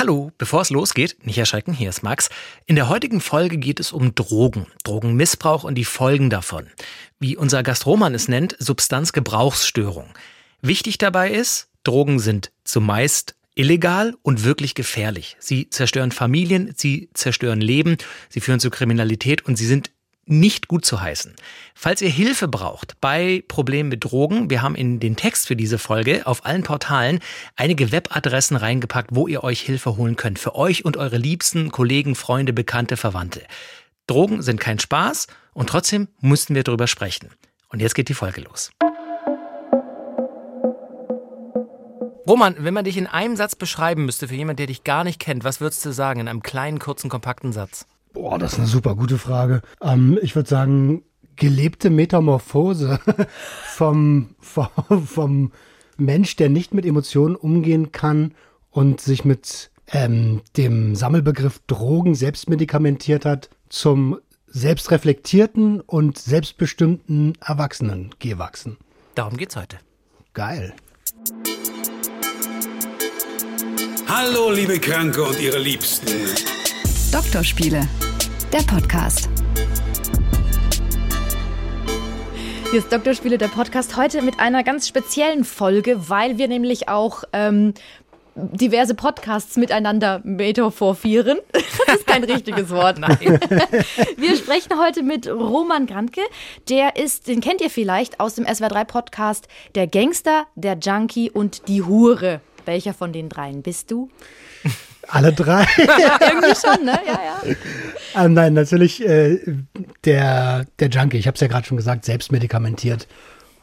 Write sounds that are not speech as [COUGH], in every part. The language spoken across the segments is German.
Hallo, bevor es losgeht, nicht erschrecken, hier ist Max. In der heutigen Folge geht es um Drogen, Drogenmissbrauch und die Folgen davon. Wie unser Gastroman es nennt, Substanzgebrauchsstörung. Wichtig dabei ist, Drogen sind zumeist illegal und wirklich gefährlich. Sie zerstören Familien, sie zerstören Leben, sie führen zu Kriminalität und sie sind nicht gut zu heißen. Falls ihr Hilfe braucht bei Problemen mit Drogen, wir haben in den Text für diese Folge auf allen Portalen einige Webadressen reingepackt, wo ihr euch Hilfe holen könnt. Für euch und eure Liebsten, Kollegen, Freunde, Bekannte, Verwandte. Drogen sind kein Spaß und trotzdem mussten wir darüber sprechen. Und jetzt geht die Folge los. Roman, wenn man dich in einem Satz beschreiben müsste für jemanden, der dich gar nicht kennt, was würdest du sagen in einem kleinen, kurzen, kompakten Satz? Boah, das ist eine super gute Frage. Ähm, ich würde sagen, gelebte Metamorphose [LAUGHS] vom, vom, vom Mensch, der nicht mit Emotionen umgehen kann und sich mit ähm, dem Sammelbegriff Drogen selbstmedikamentiert hat, zum selbstreflektierten und selbstbestimmten Erwachsenen gewachsen. Darum geht's heute. Geil. Hallo, liebe Kranke und ihre Liebsten. Doktorspiele, der Podcast. Hier ist Doktorspiele, der Podcast, heute mit einer ganz speziellen Folge, weil wir nämlich auch ähm, diverse Podcasts miteinander metaphorieren. [LAUGHS] Das ist kein richtiges Wort. Nein. [LAUGHS] Wir sprechen heute mit Roman Grantke. Der ist, den kennt ihr vielleicht aus dem SWR3 Podcast, der Gangster, der Junkie und die Hure. Welcher von den dreien bist du? Alle drei. Ja, [LAUGHS] irgendwie schon, ne? Ja, ja. ähm, nein, natürlich äh, der, der Junkie. Ich habe es ja gerade schon gesagt, selbstmedikamentiert.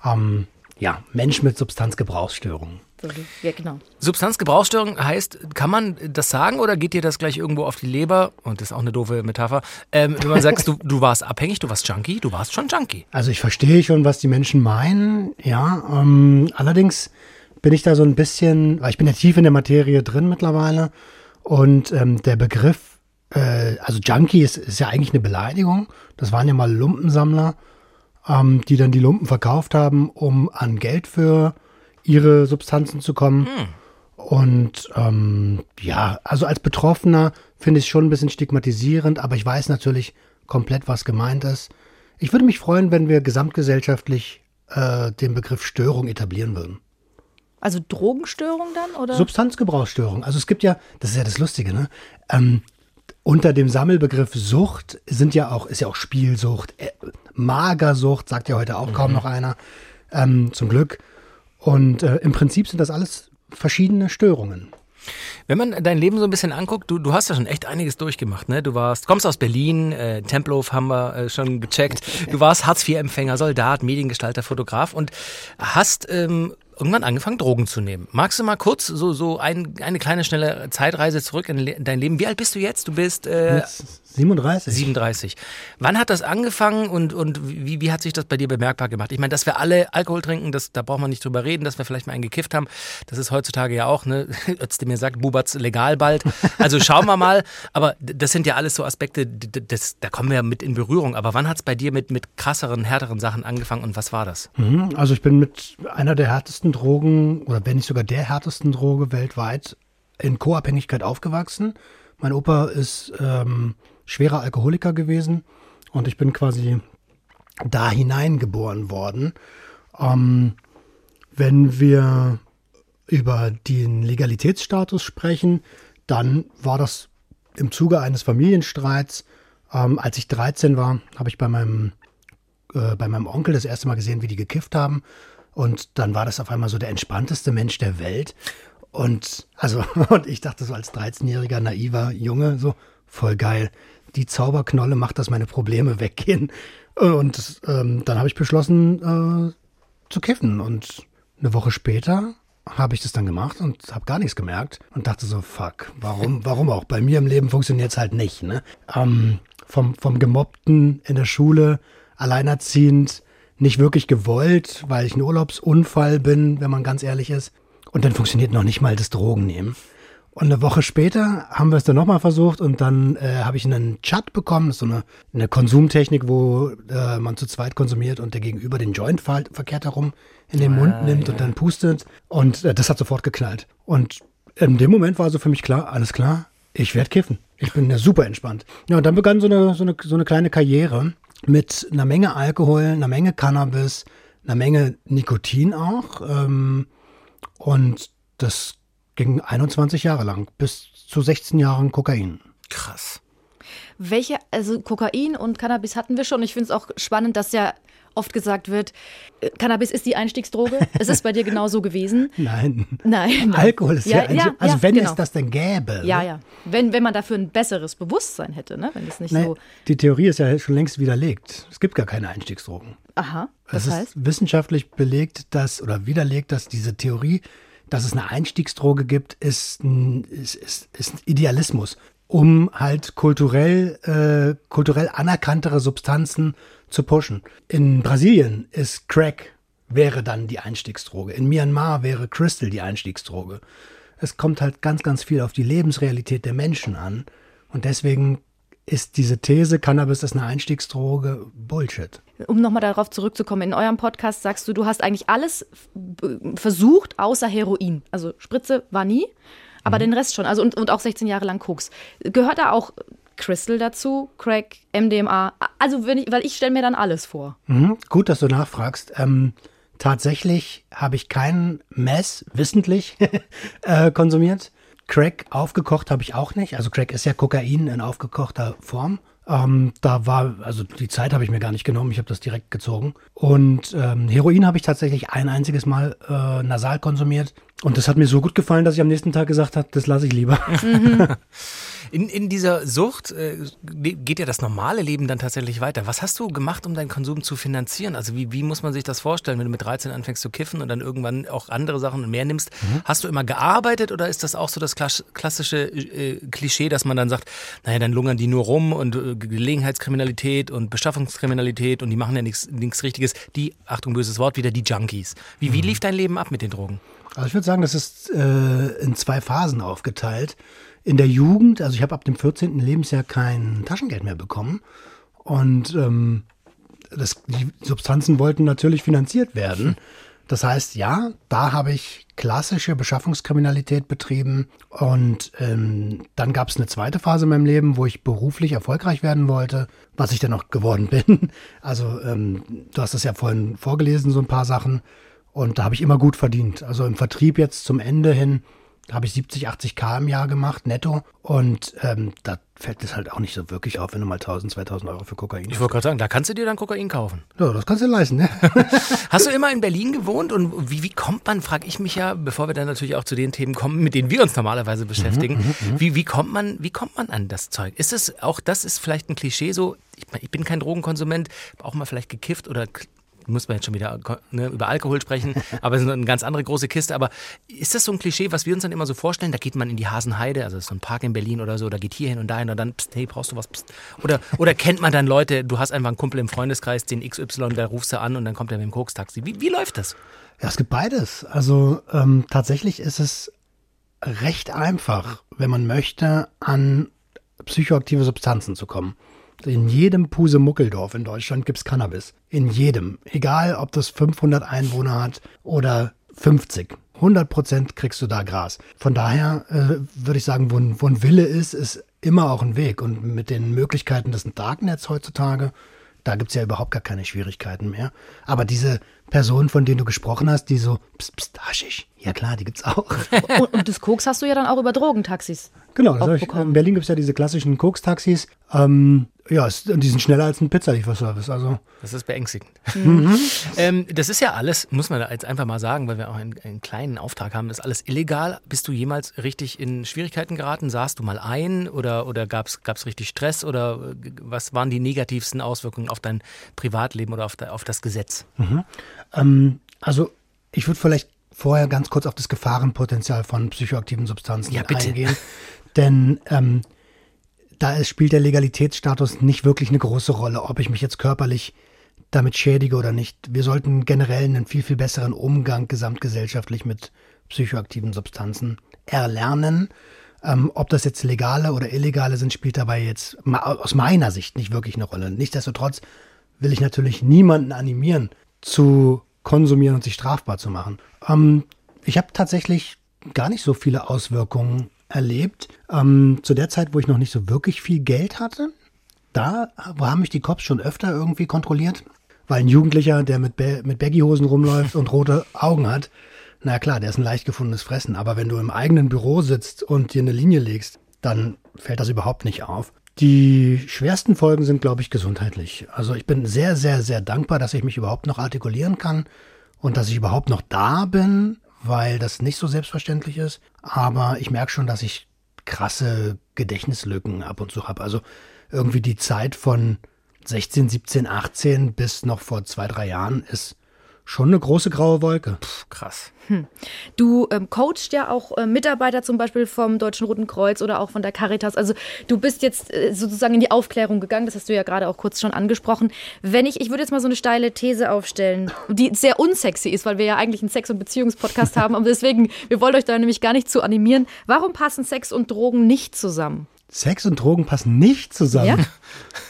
Ähm, ja, Mensch mit Substanzgebrauchsstörungen. So, ja, genau. Substanzgebrauchsstörung heißt, kann man das sagen oder geht dir das gleich irgendwo auf die Leber? Und das ist auch eine doofe Metapher. Ähm, wenn man sagt, du, du warst abhängig, du warst Junkie, du warst schon Junkie. Also ich verstehe schon, was die Menschen meinen, ja. Ähm, allerdings bin ich da so ein bisschen, weil ich bin ja tief in der Materie drin mittlerweile und ähm, der Begriff, äh, also Junkie ist, ist ja eigentlich eine Beleidigung. Das waren ja mal Lumpensammler, ähm, die dann die Lumpen verkauft haben, um an Geld für ihre Substanzen zu kommen. Und ähm, ja, also als Betroffener finde ich es schon ein bisschen stigmatisierend, aber ich weiß natürlich komplett, was gemeint ist. Ich würde mich freuen, wenn wir gesamtgesellschaftlich äh, den Begriff Störung etablieren würden. Also Drogenstörung dann, oder? Substanzgebrauchsstörung. Also es gibt ja, das ist ja das Lustige, ne? Ähm, unter dem Sammelbegriff Sucht sind ja auch, ist ja auch Spielsucht, äh, Magersucht, sagt ja heute auch kaum noch einer, ähm, zum Glück. Und äh, im Prinzip sind das alles verschiedene Störungen. Wenn man dein Leben so ein bisschen anguckt, du, du hast ja schon echt einiges durchgemacht, ne? Du warst, kommst aus Berlin, äh, Tempelhof haben wir äh, schon gecheckt. Du warst Hartz-IV-Empfänger, Soldat, Mediengestalter, Fotograf und hast ähm, irgendwann angefangen, Drogen zu nehmen. Magst du mal kurz so, so ein, eine kleine, schnelle Zeitreise zurück in, dein Leben? Wie alt bist du jetzt? Du bist äh, 37. 37. Wann hat das angefangen und, und wie, wie hat sich das bei dir bemerkbar gemacht? Ich meine, dass wir alle Alkohol trinken, das, da braucht man nicht drüber reden, dass wir vielleicht mal einen gekifft haben. Das ist heutzutage ja auch, ne? [LAUGHS] Özdemir sagt, Bubatz legal bald. Also schauen wir mal. Aber das sind ja alles so Aspekte, das, da kommen wir mit in Berührung. Aber wann hat es bei dir mit, mit krasseren, härteren Sachen angefangen und was war das? Mhm, Also ich bin mit einer der härtesten Drogen oder wenn nicht sogar der härtesten Droge weltweit in Co-Abhängigkeit aufgewachsen. Mein Opa ist ähm, schwerer Alkoholiker gewesen und ich bin quasi da hineingeboren worden. Ähm, wenn wir über den Legalitätsstatus sprechen, dann war das im Zuge eines Familienstreits. Ähm, als ich 13 war, habe ich bei meinem äh, bei meinem Onkel das erste Mal gesehen, wie die gekifft haben. Und dann war das auf einmal so der entspannteste Mensch der Welt. Und also, [LAUGHS] und ich dachte so als 13-jähriger naiver Junge, so voll geil. Die Zauberknolle macht, dass meine Probleme weggehen. Und ähm, dann habe ich beschlossen äh, zu kiffen. Und eine Woche später habe ich das dann gemacht und habe gar nichts gemerkt und dachte so, fuck, warum, warum auch? Bei mir im Leben funktioniert es halt nicht. Ne? Ähm, vom, vom Gemobbten in der Schule, alleinerziehend, nicht wirklich gewollt, weil ich ein Urlaubsunfall bin, wenn man ganz ehrlich ist. Und dann funktioniert noch nicht mal das Drogennehmen. Und eine Woche später haben wir es dann nochmal versucht und dann äh, habe ich einen Chat bekommen, das ist so eine, eine Konsumtechnik, wo äh, man zu zweit konsumiert und der Gegenüber den Joint ver verkehrt herum in den Mund nimmt und dann pustet. Und äh, das hat sofort geknallt. Und in dem Moment war also für mich klar, alles klar, ich werde kiffen. Ich bin ja super entspannt. Ja, und dann begann so eine, so eine, so eine kleine Karriere mit einer Menge Alkohol, einer Menge Cannabis, einer Menge Nikotin auch. Ähm, und das ging 21 Jahre lang, bis zu 16 Jahren Kokain. Krass. Welche, also Kokain und Cannabis hatten wir schon. Ich finde es auch spannend, dass ja oft gesagt wird, äh, Cannabis ist die Einstiegsdroge. [LAUGHS] Ist es bei dir genauso gewesen? Nein. Nein. [LAUGHS] Alkohol ist ja, Ja, ja, ja, also ja, wenn genau. es das denn gäbe. Ja, ne? ja. Wenn, wenn man dafür ein besseres Bewusstsein hätte, ne? wenn es nicht Nee, so. die Theorie ist ja schon längst widerlegt. Es gibt gar keine Einstiegsdrogen. Aha, Es das heißt. ist wissenschaftlich belegt, dass oder widerlegt, dass diese Theorie, dass es eine Einstiegsdroge gibt, ist ein, ist, ist, ist Idealismus, um halt kulturell, äh, kulturell anerkanntere Substanzen zu pushen. In Brasilien ist Crack wäre dann die Einstiegsdroge. In Myanmar wäre Crystal die Einstiegsdroge. Es kommt halt ganz, ganz viel auf die Lebensrealität der Menschen an. Und deswegen ist diese These, Cannabis ist eine Einstiegsdroge, Bullshit. Um nochmal darauf zurückzukommen, in eurem Podcast sagst du, du hast eigentlich alles versucht, außer Heroin. Also Spritze war nie, aber den Rest schon. Also und, und auch 16 Jahre lang Koks. Gehört da auch Crystal dazu, Crack, MDMA? Also wenn ich, weil ich stelle mir dann alles vor. Mhm, gut, dass du nachfragst. Ähm, tatsächlich habe ich keinen Mess wissentlich [LAUGHS] äh, konsumiert. Crack aufgekocht habe ich auch nicht. Also Crack ist ja Kokain in aufgekochter Form. Ähm, da war, also die Zeit habe ich mir gar nicht genommen, ich habe das direkt gezogen. Und ähm, Heroin habe ich tatsächlich ein einziges Mal äh, nasal konsumiert. Und das hat mir so gut gefallen, dass ich am nächsten Tag gesagt habe, das lasse ich lieber. [LAUGHS] In, in dieser Sucht äh, geht ja das normale Leben dann tatsächlich weiter. Was hast du gemacht, um deinen Konsum zu finanzieren? Also wie, wie muss man sich das vorstellen, wenn du mit 13 anfängst zu kiffen und dann irgendwann auch andere Sachen und mehr nimmst? Hast du immer gearbeitet oder ist das auch so das klass- klassische äh, Klischee, dass man dann sagt, naja, dann lungern die nur rum und äh, Gelegenheitskriminalität und Beschaffungskriminalität und die machen ja nichts Richtiges. Die, Achtung, böses Wort, wieder die Junkies. Wie, wie lief dein Leben ab mit den Drogen? Also ich würde sagen, das ist äh, in zwei Phasen aufgeteilt. In der Jugend, also ich habe ab dem 14. Lebensjahr kein Taschengeld mehr bekommen. Und ähm, das, die Substanzen wollten natürlich finanziert werden. Das heißt, ja, da habe ich klassische Beschaffungskriminalität betrieben. Und ähm, dann gab es eine zweite Phase in meinem Leben, wo ich beruflich erfolgreich werden wollte, was ich dann auch geworden [LAUGHS] bin. Also ähm, du hast es ja vorhin vorgelesen, so ein paar Sachen. Und da habe ich immer gut verdient. Also im Vertrieb jetzt zum Ende hin habe ich 70, 80 K im Jahr gemacht, netto. Und ähm, da fällt es halt auch nicht so wirklich auf, wenn du mal 1000, 2000 Euro für Kokain Ich wollte gerade sagen, da kannst du dir dann Kokain kaufen. Ja, das kannst du leisten, ne? [LAUGHS] Hast du immer in Berlin gewohnt und wie, wie kommt man, frage ich mich ja, bevor wir dann natürlich auch zu den Themen kommen, mit denen wir uns normalerweise beschäftigen, wie, wie, kommt man, wie kommt man an das Zeug? Ist es, auch das ist vielleicht ein Klischee so, ich, ich bin kein Drogenkonsument, auch mal vielleicht gekifft oder muss man jetzt schon wieder ne, über Alkohol sprechen, [LAUGHS] aber es ist eine ganz andere große Kiste. Aber ist das so ein Klischee, was wir uns dann immer so vorstellen? Da geht man in die Hasenheide, also so ein Park in Berlin oder so, oder geht hier hin und dahin und dann, pst, hey, brauchst du was? Pst. Oder, oder kennt man dann Leute, du hast einfach einen Kumpel im Freundeskreis, den XY, da rufst du an und dann kommt er mit dem Kokstaxi. Wie, wie läuft das? Ja, es gibt beides. Also ähm, tatsächlich ist es recht einfach, wenn man möchte, an psychoaktive Substanzen zu kommen. In jedem Pusemuckeldorf in Deutschland gibt's Cannabis. In jedem. Egal, ob das 500 Einwohner hat oder 50. 100 Prozent kriegst du da Gras. Von daher äh, würde ich sagen, wo ein, wo ein Wille ist, ist immer auch ein Weg. Und mit den Möglichkeiten des Darknets heutzutage, da gibt's ja überhaupt gar keine Schwierigkeiten mehr. Aber diese Personen, von denen du gesprochen hast, die so, pst, pst, Haschisch, ja klar, die gibt's auch. [LAUGHS] Und, und das Koks hast du ja dann auch über Drogentaxis. Genau, das ich, in Berlin gibt's ja diese klassischen Koks-Taxis. Ähm, ja, es- und die sind schneller als ein Pizzalieferservice. Also Das ist beängstigend. ähm, das ist ja alles, muss man da jetzt einfach mal sagen, weil wir auch einen, einen kleinen Auftrag haben, das ist alles illegal. Bist du jemals richtig in Schwierigkeiten geraten? Saßt du mal ein oder, oder gab es richtig Stress oder äh, was waren die negativsten Auswirkungen auf dein Privatleben oder auf, de, auf das Gesetz? Ähm, also ich würde vielleicht vorher ganz kurz auf das Gefahrenpotenzial von psychoaktiven Substanzen Ja, eingehen. Denn ähm, da spielt der Legalitätsstatus nicht wirklich eine große Rolle, ob ich mich jetzt körperlich damit schädige oder nicht. Wir sollten generell einen viel, viel besseren Umgang gesamtgesellschaftlich mit psychoaktiven Substanzen erlernen. Ähm, ob das jetzt legale oder illegale sind, spielt dabei jetzt aus meiner Sicht nicht wirklich eine Rolle. Nichtsdestotrotz will ich natürlich niemanden animieren, zu konsumieren und sich strafbar zu machen. Ähm, ich habe tatsächlich gar nicht so viele Auswirkungen erlebt. Ähm, zu der Zeit, wo ich noch nicht so wirklich viel Geld hatte, da haben mich die Cops schon öfter irgendwie kontrolliert. Weil ein Jugendlicher, der mit, Be mit Baggyhosen rumläuft und rote Augen hat, na klar, der ist ein leicht gefundenes Fressen. Aber wenn du im eigenen Büro sitzt und dir eine Linie legst, dann fällt das überhaupt nicht auf. Die schwersten Folgen sind, glaube ich, gesundheitlich. Also ich bin sehr, sehr, sehr dankbar, dass ich mich überhaupt noch artikulieren kann und dass ich überhaupt noch da bin, weil das nicht so selbstverständlich ist. Aber ich merke schon, dass ich krasse Gedächtnislücken ab und zu habe. Also irgendwie die Zeit von 16, 17, 18 bis noch vor zwei, drei Jahren ist schon eine große graue Wolke. Krass. Du ähm, coachst ja auch äh, Mitarbeiter zum Beispiel vom Deutschen Roten Kreuz oder auch von der Caritas. Also du bist jetzt äh, sozusagen in die Aufklärung gegangen, das hast du ja gerade auch kurz schon angesprochen. Wenn ich, ich würde jetzt mal so eine steile These aufstellen, die sehr unsexy ist, weil wir ja eigentlich einen Sex- und Beziehungspodcast [LAUGHS] haben. Und deswegen, wir wollen euch da nämlich gar nicht zu animieren. Warum passen Sex und Drogen nicht zusammen? Sex und Drogen passen nicht zusammen. Ja? [LAUGHS]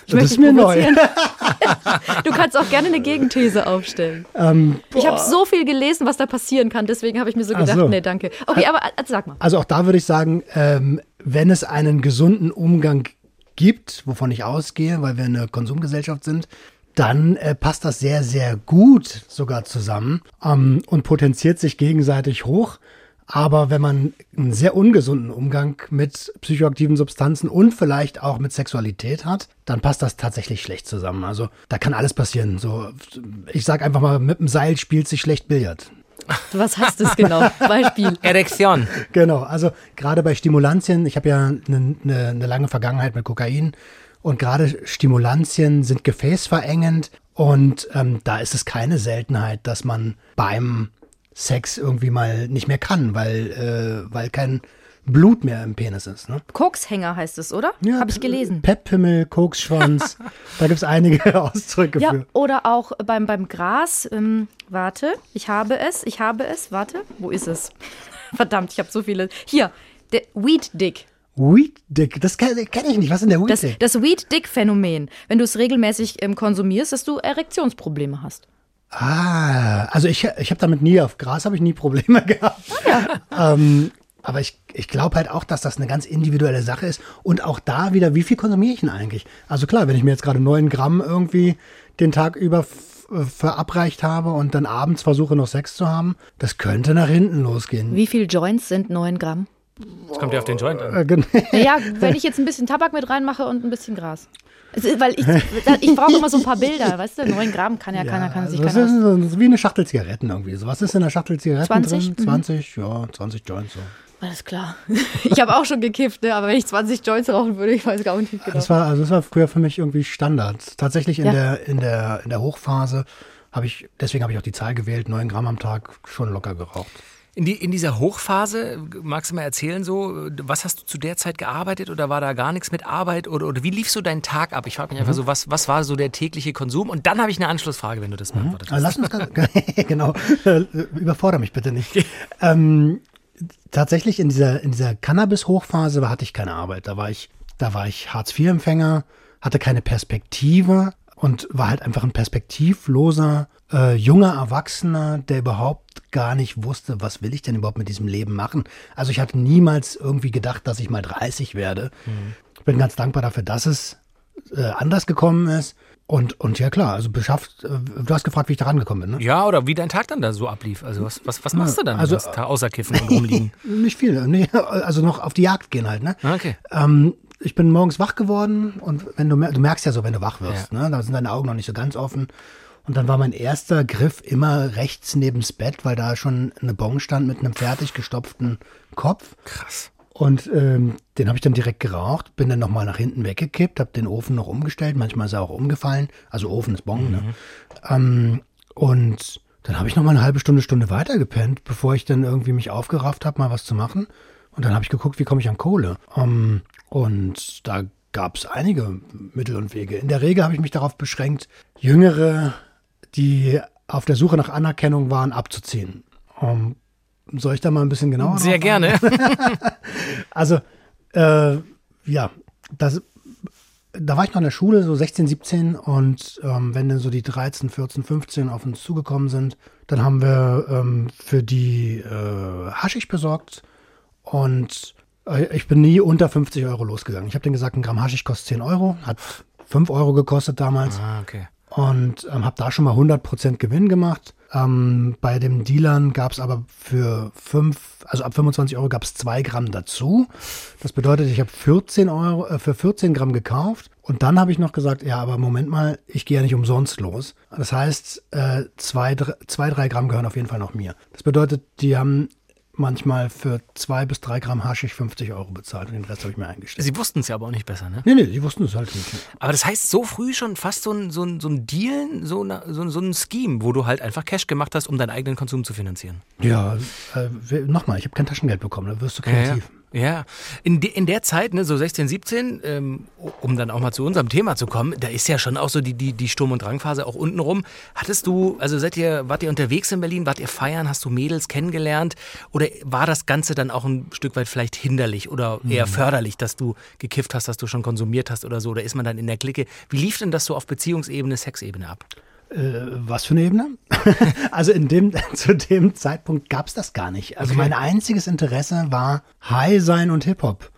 Ich das ist mir neu. [LAUGHS] Du kannst auch gerne eine Gegenthese aufstellen. Ähm, Ich habe so viel gelesen, was da passieren kann, deswegen habe ich mir so Ach gedacht, so. nee, danke. Okay, aber äh, sag mal. Also auch da würde ich sagen, ähm, wenn es einen gesunden Umgang gibt, wovon ich ausgehe, weil wir eine Konsumgesellschaft sind, dann äh, passt das sehr, sehr gut sogar zusammen ähm, und potenziert sich gegenseitig hoch. Aber wenn man einen sehr ungesunden Umgang mit psychoaktiven Substanzen und vielleicht auch mit Sexualität hat, dann passt das tatsächlich schlecht zusammen. Also da kann alles passieren. So, ich sag einfach mal, mit dem Seil spielt sich schlecht Billard. Was heißt das genau? Beispiel. [LAUGHS] Erektion. Genau, also gerade bei Stimulantien, ich habe ja eine ne, ne lange Vergangenheit mit Kokain und gerade Stimulantien sind gefäßverengend und ähm, da ist es keine Seltenheit, dass man beim Sex irgendwie mal nicht mehr kann, weil, äh, weil kein Blut mehr im Penis ist. Ne? Kokshänger heißt es, oder? Habe ich gelesen. Pepphimmel, Koksschwanz, [LAUGHS] da gibt's einige [LAUGHS] Ausdrücke Ja, für. oder auch beim, beim Gras. Ähm, warte, ich habe es, ich habe es. Warte, wo ist es? [LAUGHS] Verdammt, ich habe so viele. Hier, der Weed Dick. Weed Dick, das kenne kenn ich nicht. Was ist denn der Weed Das, Dick? das Weed Dick Phänomen. Wenn du es regelmäßig ähm, konsumierst, dass du Erektionsprobleme hast. Ah, also ich, ich habe damit nie, auf Gras habe ich nie Probleme [LAUGHS] gehabt. ähm, aber ich, ich glaube halt auch, dass das eine ganz individuelle Sache ist. Und auch da wieder, wie viel konsumiere ich denn eigentlich? Also klar, wenn ich mir jetzt gerade 9 Gramm irgendwie den Tag über äh, verabreicht habe und dann abends versuche noch Sex zu haben, das könnte nach hinten losgehen. Wie viel Joints sind 9 Gramm? Das kommt ja auf den Joint an. Äh, Naja, [LAUGHS] wenn ich jetzt ein bisschen Tabak mit reinmache und ein bisschen Gras. Ist- Weil ich, ich brauche immer so ein paar Bilder, weißt du? 9 Gramm kann ja, keiner, kann sich das keiner. ist so- so wie eine Schachtel Zigaretten irgendwie. So, was ist in der Schachtel Zigaretten 20? drin? 20, ja, 20 Joints so. Alles klar. [LAUGHS] Ich habe auch schon gekifft, ne? aber wenn ich 20 Joints rauchen würde, ich weiß gar nicht genau. Das war, also das war früher für mich irgendwie Standard. Tatsächlich in Ja. der, in der, in der Hochphase habe ich, deswegen habe ich auch die Zahl gewählt, 9 Gramm am Tag schon locker geraucht. In, die, in dieser Hochphase, magst du mal erzählen so, was hast du zu der Zeit gearbeitet oder war da gar nichts mit Arbeit oder, oder wie lief so dein Tag ab? Ich frage mich einfach so, was, was war so der tägliche Konsum? Und dann habe ich eine Anschlussfrage, wenn du das beantwortet Also hast. lass uns ganz, [LAUGHS] genau, äh, überfordere mich bitte nicht. [LAUGHS] ähm, tatsächlich in dieser, in dieser Cannabis-Hochphase hatte ich keine Arbeit. Da war ich, da war ich Hartz-IV-Empfänger, hatte keine Perspektive und war halt einfach ein perspektivloser, äh, junger Erwachsener, der überhaupt gar nicht wusste, was will ich denn überhaupt mit diesem Leben machen. Also ich hatte niemals irgendwie gedacht, dass ich mal 30 werde. Ich bin ganz dankbar dafür, dass es äh, anders gekommen ist. Und, und ja klar, also beschafft, äh, du hast gefragt, wie ich da rangekommen bin, ne? Ja, oder wie dein Tag dann da so ablief. Also was, was, was machst du dann Also, Tag außer Kiffen und rumliegen? [LAUGHS] Nicht viel, nee, also noch auf die Jagd gehen halt, ne? Ah, Okay. Ähm, ich bin morgens wach geworden und wenn du, mer- du merkst ja so, wenn du wach wirst, ne? Da sind deine Augen noch nicht so ganz offen. Und dann war mein erster Griff immer rechts neben's Bett, weil da schon eine Bon stand mit einem fertig gestopften Kopf. Krass. Und ähm, den habe ich dann direkt geraucht, bin dann nochmal nach hinten weggekippt, habe den Ofen noch umgestellt, manchmal ist er auch umgefallen, also Ofen ist Bon, ne? Ähm, und dann habe ich nochmal eine halbe Stunde, Stunde weiter gepennt, bevor ich dann irgendwie mich aufgerafft habe, mal was zu machen. Und dann habe ich geguckt, wie komme ich an Kohle. Ähm, und da gab es einige Mittel und Wege. In der Regel habe ich mich darauf beschränkt, Jüngere, die auf der Suche nach Anerkennung waren, abzuziehen. Ähm, soll ich da mal ein bisschen genauer Sehr gerne. [LAUGHS] also, äh, ja, das, da war ich noch in der Schule, so 16, 17 und ähm, wenn dann so die 13, 14, 15 auf uns zugekommen sind, dann haben wir ähm, für die äh, Haschisch besorgt und äh, ich bin nie unter 50 Euro losgegangen. Ich habe denen gesagt, ein Gramm Haschisch kostet 10 Euro, hat 5 Euro gekostet damals Ah, okay. Und ähm, habe da schon mal 100% Gewinn gemacht. Ähm, bei den Dealern gab es aber für 5, also ab 25 Euro gab es 2 Gramm dazu. Das bedeutet, ich habe 14 Euro, äh, für 14 Gramm gekauft. Und dann habe ich noch gesagt, ja, aber Moment mal, ich gehe ja nicht umsonst los. Das heißt, äh, zwei, dr- zwei, drei Gramm gehören auf jeden Fall noch mir. Das bedeutet, die haben manchmal für zwei bis drei Gramm Haschisch 50 Euro bezahlt und den Rest habe ich mir eingestellt. Sie wussten es ja aber auch nicht besser, ne? Nee, nee, die wussten es halt nicht. Aber das heißt, so früh schon fast so ein, so ein, so ein Deal, so, eine, so, so ein Scheme, wo du halt einfach Cash gemacht hast, um deinen eigenen Konsum zu finanzieren. Ja, äh, nochmal, ich habe kein Taschengeld bekommen, da wirst du kreativ. Ja, ja. In, de, in der Zeit, ne, so 16, 17, ähm, um dann auch mal zu unserem Thema zu kommen, da ist ja schon auch so die, die, die Sturm- und Drangphase auch untenrum. Hattest du, also seid ihr, wart ihr unterwegs in Berlin, wart ihr feiern, hast du Mädels kennengelernt oder war das Ganze dann auch ein Stück weit vielleicht hinderlich oder eher förderlich, dass du gekifft hast, dass du schon konsumiert hast oder so, oder ist man dann in der Clique? Wie lief denn das so auf Beziehungsebene, Sexebene ab? Äh, was für eine Ebene? [LAUGHS] also in dem, [LAUGHS] zu dem Zeitpunkt gab es das gar nicht. Also mein einziges Interesse war High sein und Hip-Hop.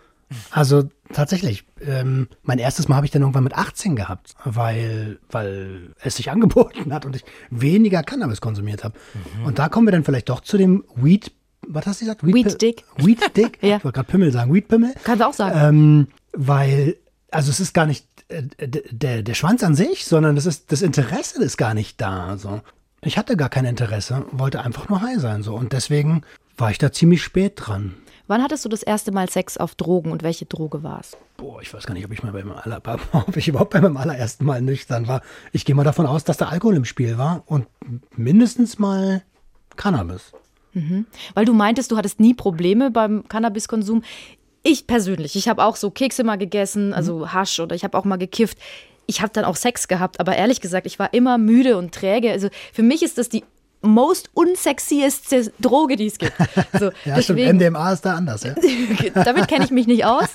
Also tatsächlich, ähm, mein erstes Mal habe ich dann irgendwann mit 18 gehabt, weil, weil es sich [LAUGHS] angeboten hat und ich weniger Cannabis konsumiert habe. Und da kommen wir dann vielleicht doch zu dem Weed, was hast du gesagt? Weed Pi- Dick. Weed Dick? Ja. Ich wollte gerade Pimmel sagen, Weed Pimmel. Kannst du auch sagen. Ähm, weil, also es ist gar nicht der, der Schwanz an sich, sondern das ist das Interesse ist gar nicht da. So. Ich hatte gar kein Interesse, wollte einfach nur high sein. So. Und deswegen war ich da ziemlich spät dran. Wann hattest du das erste Mal Sex auf Drogen und welche Droge war es? Boah, ich weiß gar nicht, ob ich mal beim aller, [LAUGHS] ob ich überhaupt bei meinem allerersten Mal nüchtern war. Ich gehe mal davon aus, dass da Alkohol im Spiel war und mindestens mal Cannabis. Weil du meintest, du hattest nie Probleme beim Cannabiskonsum. Ich persönlich, ich habe auch so Kekse mal gegessen, also Hasch oder ich habe auch mal gekifft. Ich habe dann auch Sex gehabt, aber ehrlich gesagt, ich war immer müde und träge. Also für mich ist das die most unsexieste Droge, die es gibt. [LAUGHS] So, Ja, stimmt. MDMA ist da anders, ja? [LAUGHS] damit kenne ich mich nicht aus.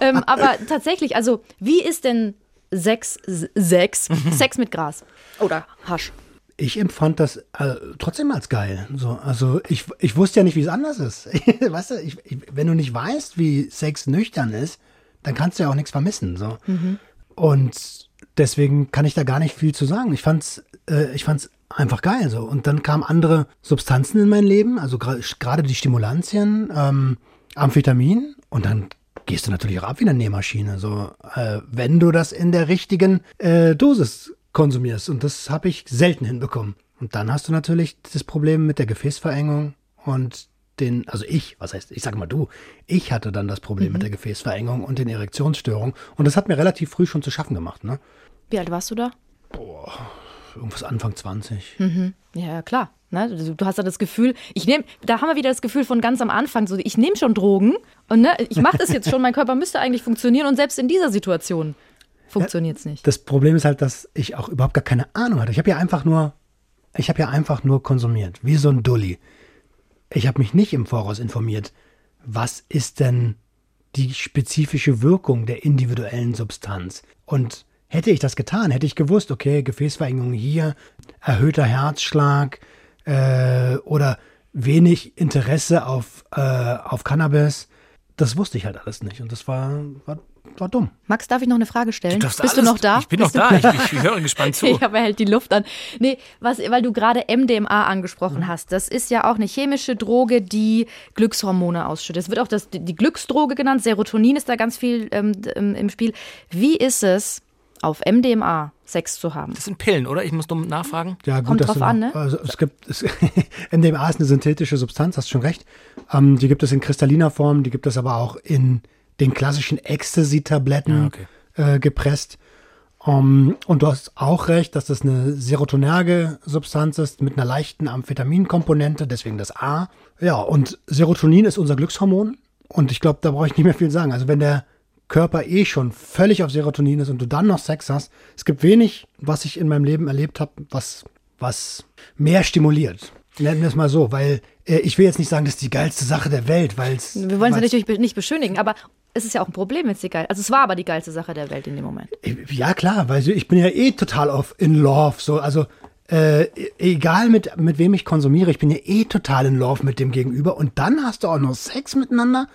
ähm, [LAUGHS] aber tatsächlich, also wie ist denn Sex, Sex, Sex mit Gras oder Hasch? Ich empfand das äh, trotzdem als geil. So, also ich, ich wusste ja nicht, wie es anders ist. [LAUGHS] weißt du, ich, ich, wenn du nicht weißt, wie Sex nüchtern ist, dann kannst du ja auch nichts vermissen. So. Und deswegen kann ich da gar nicht viel zu sagen. Ich fand's, äh, ich fand's einfach geil. So. Und dann kamen andere Substanzen in mein Leben, also gra- gerade die Stimulantien, ähm, Amphetamin und dann gehst du natürlich auch ab wie eine Nähmaschine, so äh, wenn du das in der richtigen äh, Dosis konsumierst. Und das habe ich selten hinbekommen. Und dann hast du natürlich das Problem mit der Gefäßverengung und den, also ich, was heißt, ich sage mal du, ich hatte dann das Problem mit der Gefäßverengung und den Erektionsstörungen. Und das hat mir relativ früh schon zu schaffen gemacht, ne? Wie alt warst du da? Irgendwas Anfang 20. Ja, ja, klar. Ne? Du, du hast ja das Gefühl, ich nehme, da haben wir wieder das Gefühl von ganz am Anfang, so ich nehme schon Drogen und ne, ich mache das jetzt schon, mein Körper müsste eigentlich funktionieren und selbst in dieser Situation funktioniert es nicht. Das Problem ist halt, dass ich auch überhaupt gar keine Ahnung hatte. Ich habe ja einfach nur, ich habe ja einfach nur konsumiert, wie so ein Dulli. Ich habe mich nicht im Voraus informiert, was ist denn die spezifische Wirkung der individuellen Substanz. Und hätte ich das getan, hätte ich gewusst, okay, Gefäßverengung hier, erhöhter Herzschlag äh, oder wenig Interesse auf, äh, auf Cannabis, das wusste ich halt alles nicht. Und das war, war, war dumm. Max, darf ich noch eine Frage stellen? darfst Bist du alles- noch da? Ich bin noch Bist du- da. [LAUGHS] Ich, ich höre gespannt zu. [LAUGHS] Aber er hält die Luft an. Nee, was, weil du gerade MDMA angesprochen hast. Das ist ja auch eine chemische Droge, die Glückshormone ausschüttet. Es wird auch das, die Glücksdroge genannt. Serotonin ist da ganz viel ähm, im, im Spiel. Wie ist es, auf MDMA Sex zu haben? Das sind Pillen, oder? Ich muss dumm nachfragen. Ja, gut, Kommt dass drauf du, an, ne? Also es gibt es, [LAUGHS] MDMA ist eine synthetische Substanz, hast schon recht. Ähm, die gibt es in kristalliner Form, die gibt es aber auch in den klassischen Ecstasy-Tabletten Ja, okay. äh, gepresst. Um, und du hast auch recht, dass das eine serotonerge Substanz ist mit einer leichten Amphetaminkomponente, deswegen das A. Ja, und Serotonin ist unser Glückshormon. Und ich glaube, da brauche ich nicht mehr viel sagen. Also wenn der Körper eh schon völlig auf Serotonin ist und du dann noch Sex hast, es gibt wenig, was ich in meinem Leben erlebt habe, was, was mehr stimuliert. Nennen wir es mal so, weil äh, ich will jetzt nicht sagen, das ist die geilste Sache der Welt, weil es. Wir wollen es ja natürlich nicht beschönigen, aber es ist ja auch ein Problem, wenn es die geil. Also es war aber die geilste Sache der Welt in dem Moment. Ja, klar, weil ich bin ja eh total auf in love. So, also äh, egal mit, mit wem ich konsumiere, ich bin ja eh total in love mit dem Gegenüber. Und dann hast du auch noch Sex miteinander.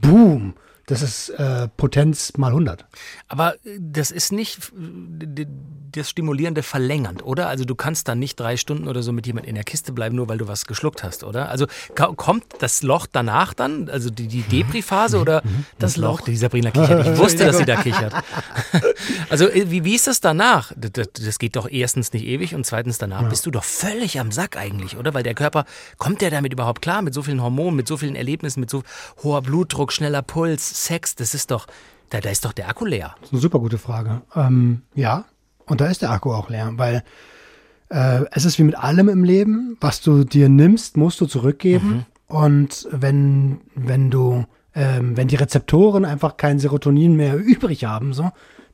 Boom. Das ist äh, Potenz mal 100. Aber äh, das ist nicht das Stimulierende verlängernd, oder? Also du kannst dann nicht drei Stunden oder so mit jemand in der Kiste bleiben, nur weil du was geschluckt hast, oder? Also kommt das Loch danach dann, also die, die Depri-Phase oder [LAUGHS] mhm. das Loch? Die Sabrina kichert. Ich [LAUGHS] wusste, dass sie da kichert. [LAUGHS] Also äh, wie, wie ist das danach? Das, das geht doch erstens nicht ewig und zweitens danach ja. bist du doch völlig am Sack eigentlich, oder? Weil der Körper, kommt der damit überhaupt klar? Mit so vielen Hormonen, mit so vielen Erlebnissen, mit so hoher Blutdruck, schneller Puls, Sex, das ist doch, da, da ist doch der Akku leer. Das ist eine super gute Frage. Ähm, ja, und da ist der Akku auch leer, weil äh, es ist wie mit allem im Leben, was du dir nimmst, musst du zurückgeben. Mhm. Und wenn, wenn du, ähm, wenn die Rezeptoren einfach kein Serotonin mehr [LAUGHS] übrig haben, so,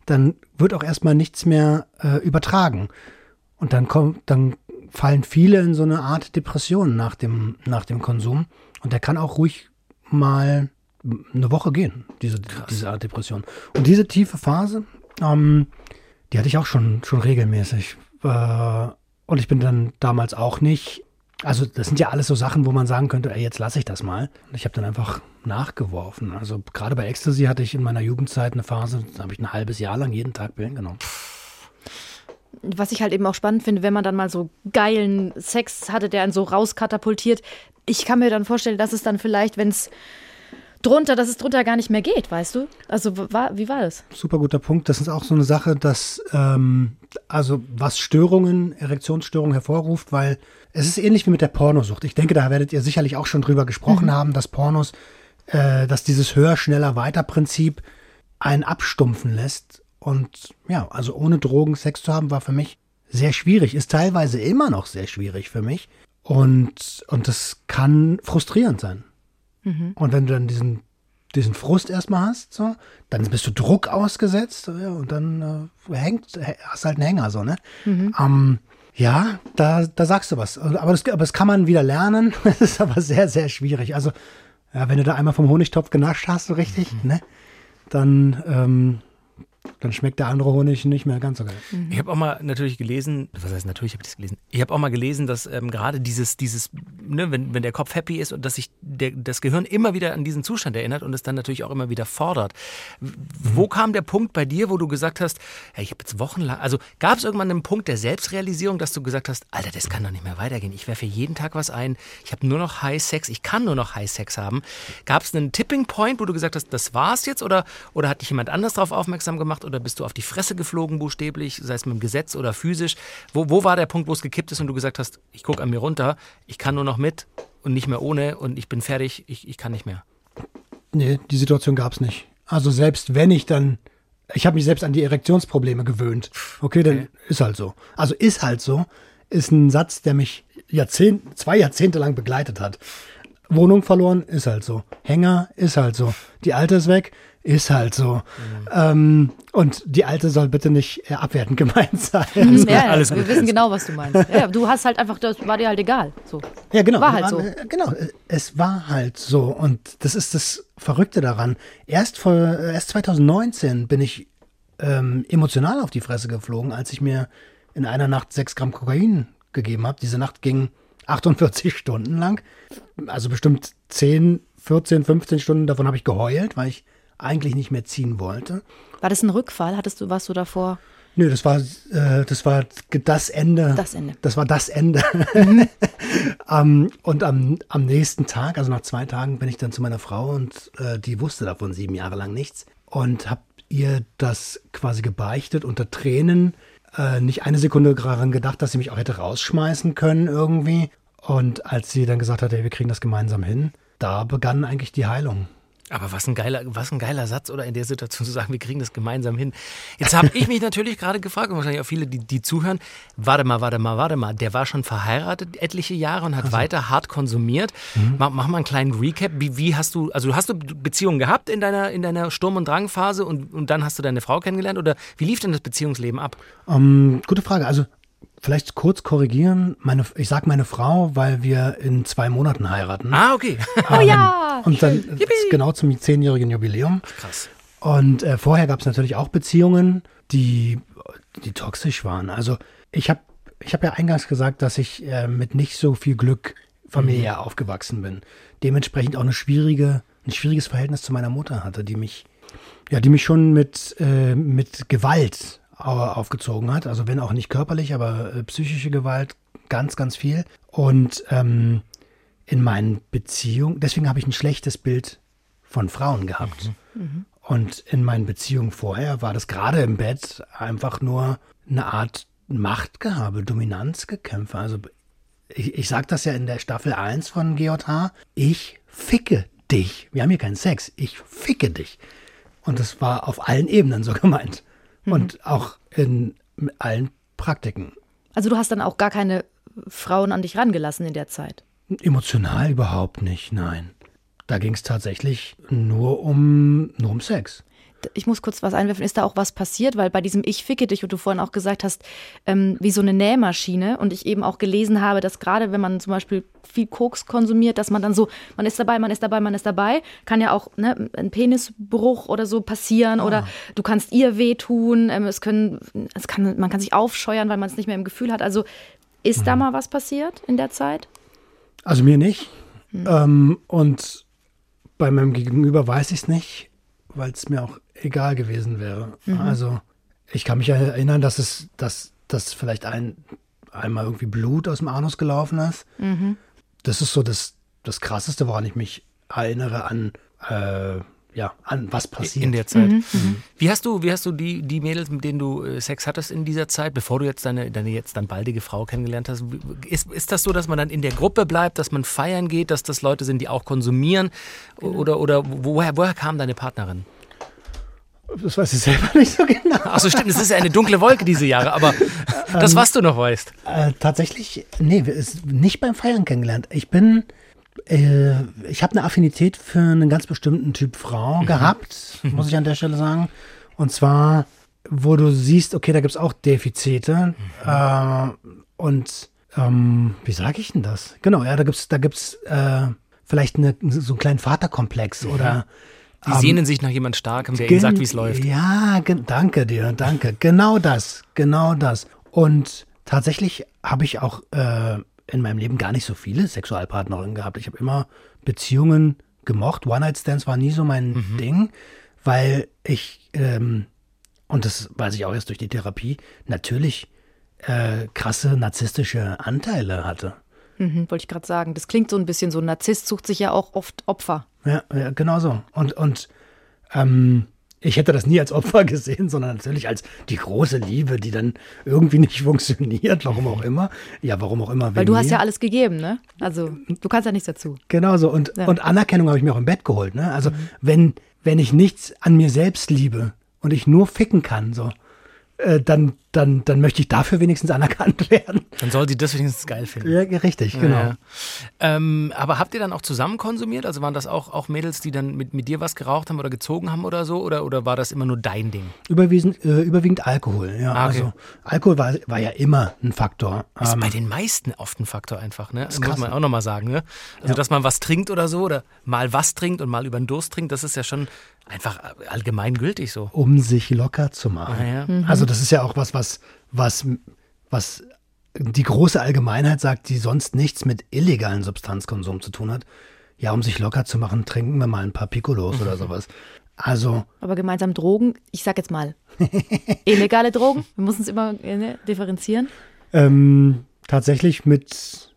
dann wird auch erstmal nichts mehr äh, übertragen. Und dann kommt, dann fallen viele in so eine Art Depression nach dem, nach dem Konsum. Und der kann auch ruhig mal eine Woche gehen, diese, diese Art Depression. Und diese tiefe Phase, ähm, die hatte ich auch schon, schon regelmäßig. Äh, und ich bin dann damals auch nicht. Also, das sind ja alles so Sachen, wo man sagen könnte, ey, jetzt lasse ich das mal. Und ich habe dann einfach nachgeworfen. Also, gerade bei Ecstasy hatte ich in meiner Jugendzeit eine Phase, da habe ich ein halbes Jahr lang jeden Tag Pillen genommen. Was ich halt eben auch spannend finde, wenn man dann mal so geilen Sex hatte, der einen so rauskatapultiert. Ich kann mir dann vorstellen, dass es dann vielleicht, wenn es drunter, dass es drunter gar nicht mehr geht, weißt du? Also war, wie war das? Super guter Punkt. Das ist auch so eine Sache, dass ähm, also was Störungen, Erektionsstörungen hervorruft, weil es ist ähnlich wie mit der Pornosucht. Ich denke, da werdet ihr sicherlich auch schon drüber gesprochen mhm. haben, dass Pornos, äh, dass dieses höher, schneller, weiter Prinzip einen abstumpfen lässt. Und ja, also ohne Drogen Sex zu haben, war für mich sehr schwierig, ist teilweise immer noch sehr schwierig für mich. Und, und das kann frustrierend sein. Mhm. Und wenn du dann diesen, diesen Frust erstmal hast, so, dann bist du Druck ausgesetzt so, ja, und dann äh, hängt, hast halt einen Hänger, so, ne? Mhm. Ähm, ja, da, da sagst du was. Aber das, aber das kann man wieder lernen. [LAUGHS] Das ist aber sehr, sehr schwierig. Also, ja, wenn du da einmal vom Honigtopf genascht hast, so richtig, mhm. ne? Dann ähm, dann schmeckt der andere Honig nicht mehr ganz so geil. Mhm. Ich habe auch mal natürlich gelesen, was heißt natürlich, habe ich das gelesen. Ich habe auch mal gelesen, dass ähm, gerade dieses, dieses, ne, wenn, wenn der Kopf happy ist und dass sich der, das Gehirn immer wieder an diesen Zustand erinnert und es dann natürlich auch immer wieder fordert. Mhm. Wo kam der Punkt bei dir, wo du gesagt hast, hey, ich habe jetzt wochenlang, also gab es irgendwann einen Punkt der Selbstrealisierung, dass du gesagt hast, Alter, das kann doch nicht mehr weitergehen. Ich werfe jeden Tag was ein, ich habe nur noch High Sex, ich kann nur noch High Sex haben. Gab es einen Tipping Point, wo du gesagt hast, das war's jetzt oder, oder hat dich jemand anders darauf aufmerksam gemacht? Oder bist du auf die Fresse geflogen, buchstäblich, sei es mit dem Gesetz oder physisch? Wo, wo war der Punkt, wo es gekippt ist und du gesagt hast, ich gucke an mir runter, ich kann nur noch mit und nicht mehr ohne und ich bin fertig, ich, ich kann nicht mehr? Nee, die Situation gab es nicht. Also selbst wenn ich dann, ich habe mich selbst an die Erektionsprobleme gewöhnt. Okay, dann okay. ist halt so. Also ist halt so, ist ein Satz, der mich Jahrzehnt, zwei Jahrzehnte lang begleitet hat. Wohnung verloren, ist halt so. Hänger, ist halt so. Die Alte ist weg, ist halt so. Mhm. Ähm, und die Alte soll bitte nicht äh, abwertend [LAUGHS] gemeint sein. Mhm, ja, ja, alles wir wissen genau, was du meinst. Ja, du hast halt einfach, das war dir halt egal. So. Ja, genau. War halt so. Äh, genau, es war halt so. Und das ist das Verrückte daran. Erst, vor, erst 2019 bin ich ähm, emotional auf die Fresse geflogen, als ich mir in einer Nacht sechs Gramm Kokain gegeben habe. Diese Nacht ging 48 Stunden lang. Also bestimmt 10, 14, 15 Stunden davon habe ich geheult, weil ich eigentlich nicht mehr ziehen wollte. War das ein Rückfall? Hattest du, warst du davor? Nö, das war, äh, das war das Ende. Das Ende. Das war das Ende. Mhm. [LAUGHS] um, und am, am nächsten Tag, also nach zwei Tagen, bin ich dann zu meiner Frau und äh, die wusste davon sieben Jahre lang nichts und habe ihr das quasi gebeichtet unter Tränen. Äh, nicht eine Sekunde daran gedacht, dass sie mich auch hätte rausschmeißen können irgendwie. Und als sie dann gesagt hat, hey, wir kriegen das gemeinsam hin, da begann eigentlich die Heilung. Aber was ein geiler, was ein geiler Satz, oder in der Situation zu sagen, wir kriegen das gemeinsam hin. Jetzt habe ich mich [LAUGHS] natürlich gerade gefragt, und wahrscheinlich auch viele, die, die zuhören, warte mal, warte mal, warte mal, der war schon verheiratet etliche Jahre und hat also. weiter hart konsumiert. Mhm. Mach, mach, mal einen kleinen Recap. Wie, wie hast du, also hast du Beziehungen gehabt in deiner, in deiner Sturm- und Drangphase und, und dann hast du deine Frau kennengelernt? Oder wie lief denn das Beziehungsleben ab? Um, ähm, gute Frage. Also vielleicht kurz korrigieren. Meine, ich sag meine Frau, weil wir in zwei Monaten heiraten. Ah, okay. [LAUGHS] Oh ja! Und dann ist genau zum zehnjährigen Jubiläum. Krass. Und äh, vorher gab es natürlich auch Beziehungen, die, die toxisch waren. Also ich habe ich hab ja eingangs gesagt, dass ich äh, mit nicht so viel Glück familiär aufgewachsen bin. Dementsprechend auch eine schwierige, ein schwieriges Verhältnis zu meiner Mutter hatte, die mich, ja, die mich schon mit, äh, mit Gewalt aufgezogen hat. Also wenn auch nicht körperlich, aber äh, psychische Gewalt ganz, ganz viel. Und ähm, in meinen Beziehungen, deswegen habe ich ein schlechtes Bild von Frauen gehabt. Und in meinen Beziehungen vorher war das gerade im Bett einfach nur eine Art Machtgehabe, Dominanzgekämpfe. Also ich, ich sage das ja in der Staffel 1 von GJH, ich ficke dich. Wir haben hier keinen Sex, ich ficke dich. Und das war auf allen Ebenen so gemeint. Und auch in allen Praktiken. Also du hast dann auch gar keine Frauen an dich rangelassen in der Zeit. Emotional überhaupt nicht, nein. Da ging es tatsächlich nur um, nur um Sex. Ich muss kurz was einwerfen. Ist da auch was passiert? Weil bei diesem Ich ficke dich und du vorhin auch gesagt hast, ähm, wie so eine Nähmaschine und ich eben auch gelesen habe, dass gerade wenn man zum Beispiel viel Koks konsumiert, dass man dann so, man ist dabei, man ist dabei, man ist dabei, kann ja auch ne, ein Penisbruch oder so passieren oder du kannst ihr wehtun, ähm, es können, es kann, man kann sich aufscheuern, weil man es nicht mehr im Gefühl hat. Also ist da mal was passiert in der Zeit? Also mir nicht. Ähm, und bei meinem Gegenüber weiß ich es nicht, weil es mir auch egal gewesen wäre. Also ich kann mich ja erinnern, dass es, dass, dass vielleicht ein, einmal irgendwie Blut aus dem Anus gelaufen ist. Das ist so das, das Krasseste, woran ich mich erinnere an, äh, ja, an was passiert. In der Zeit. Wie hast du, wie hast du die, die Mädels, mit denen du äh, Sex hattest in dieser Zeit, bevor du jetzt deine, deine jetzt dann baldige Frau kennengelernt hast? Ist, ist das so, dass man dann in der Gruppe bleibt, dass man feiern geht, dass das Leute sind, die auch konsumieren? Oder, oder woher, woher kam deine Partnerin? Das weiß ich selber [LAUGHS] nicht so genau. Achso, stimmt, es ist ja eine dunkle Wolke diese Jahre, aber [LAUGHS] das, was du noch weißt. Äh, tatsächlich, nee, ist nicht beim Feiern kennengelernt. Ich bin, äh, ich habe eine Affinität für einen ganz bestimmten Typ Frau gehabt, muss ich an der Stelle sagen. Und zwar, wo du siehst, okay, da gibt es auch Defizite. Äh, und ähm, wie sage ich denn das? Genau, ja, da gibt's, da gibt's äh, vielleicht eine, so einen kleinen Vaterkomplex oder Die sehnen sich nach jemand Starkem, der ihnen sagt, wie es läuft. ja, danke dir, danke. Genau das, genau das. Und tatsächlich habe ich auch äh, in meinem Leben gar nicht so viele Sexualpartnerinnen gehabt. Ich habe immer Beziehungen gemocht. One-Night-Stands war nie so mein Mhm. Ding, weil ich, ähm, und das weiß ich auch erst durch die Therapie, natürlich äh, krasse narzisstische Anteile hatte. Mhm, wollte ich gerade sagen. Das klingt so ein bisschen so. Ein Narzisst sucht sich ja auch oft Opfer. Ja, ja genau so. Und, und ähm, ich hätte das nie als Opfer [LAUGHS] gesehen, sondern natürlich als die große Liebe, die dann irgendwie nicht [LAUGHS] funktioniert, warum auch immer. Ja, warum auch immer. Weil du hast mir. ja alles gegeben, ne? Also du kannst ja nichts dazu. Genau so. Und, Ja. und Anerkennung habe ich mir auch im Bett geholt. Ne? Also Mhm. wenn, wenn ich nichts an mir selbst liebe und ich nur ficken kann, so, äh, dann, dann, dann möchte ich dafür wenigstens anerkannt [LAUGHS] werden. Dann soll sie das wenigstens geil finden. Ja, richtig, genau. Ja, ja. Ähm, aber habt ihr dann auch zusammen konsumiert? Also waren das auch, auch Mädels, die dann mit, mit dir was geraucht haben oder gezogen haben oder so? Oder, oder war das immer nur dein Ding? Überwiegend, äh, überwiegend Alkohol. Ja, Ah, okay. also Alkohol war, war ja immer ein Faktor. Ist Ähm, bei den meisten oft ein Faktor einfach, ne? Das muss krass. man auch nochmal sagen, ne? Also, dass man was trinkt oder so oder mal was trinkt und mal über den Durst trinkt, das ist ja schon einfach allgemein gültig so. um sich locker zu machen. Ah, ja. Also das ist ja auch was, was, was, was die große Allgemeinheit sagt, die sonst nichts mit illegalen Substanzkonsum zu tun hat. Ja, um sich locker zu machen, trinken wir mal ein paar Piccolos oder sowas. Also, Aber gemeinsam Drogen, ich sag jetzt mal, [LAUGHS] illegale Drogen, wir müssen es immer äh, ne, differenzieren. ähm, tatsächlich mit,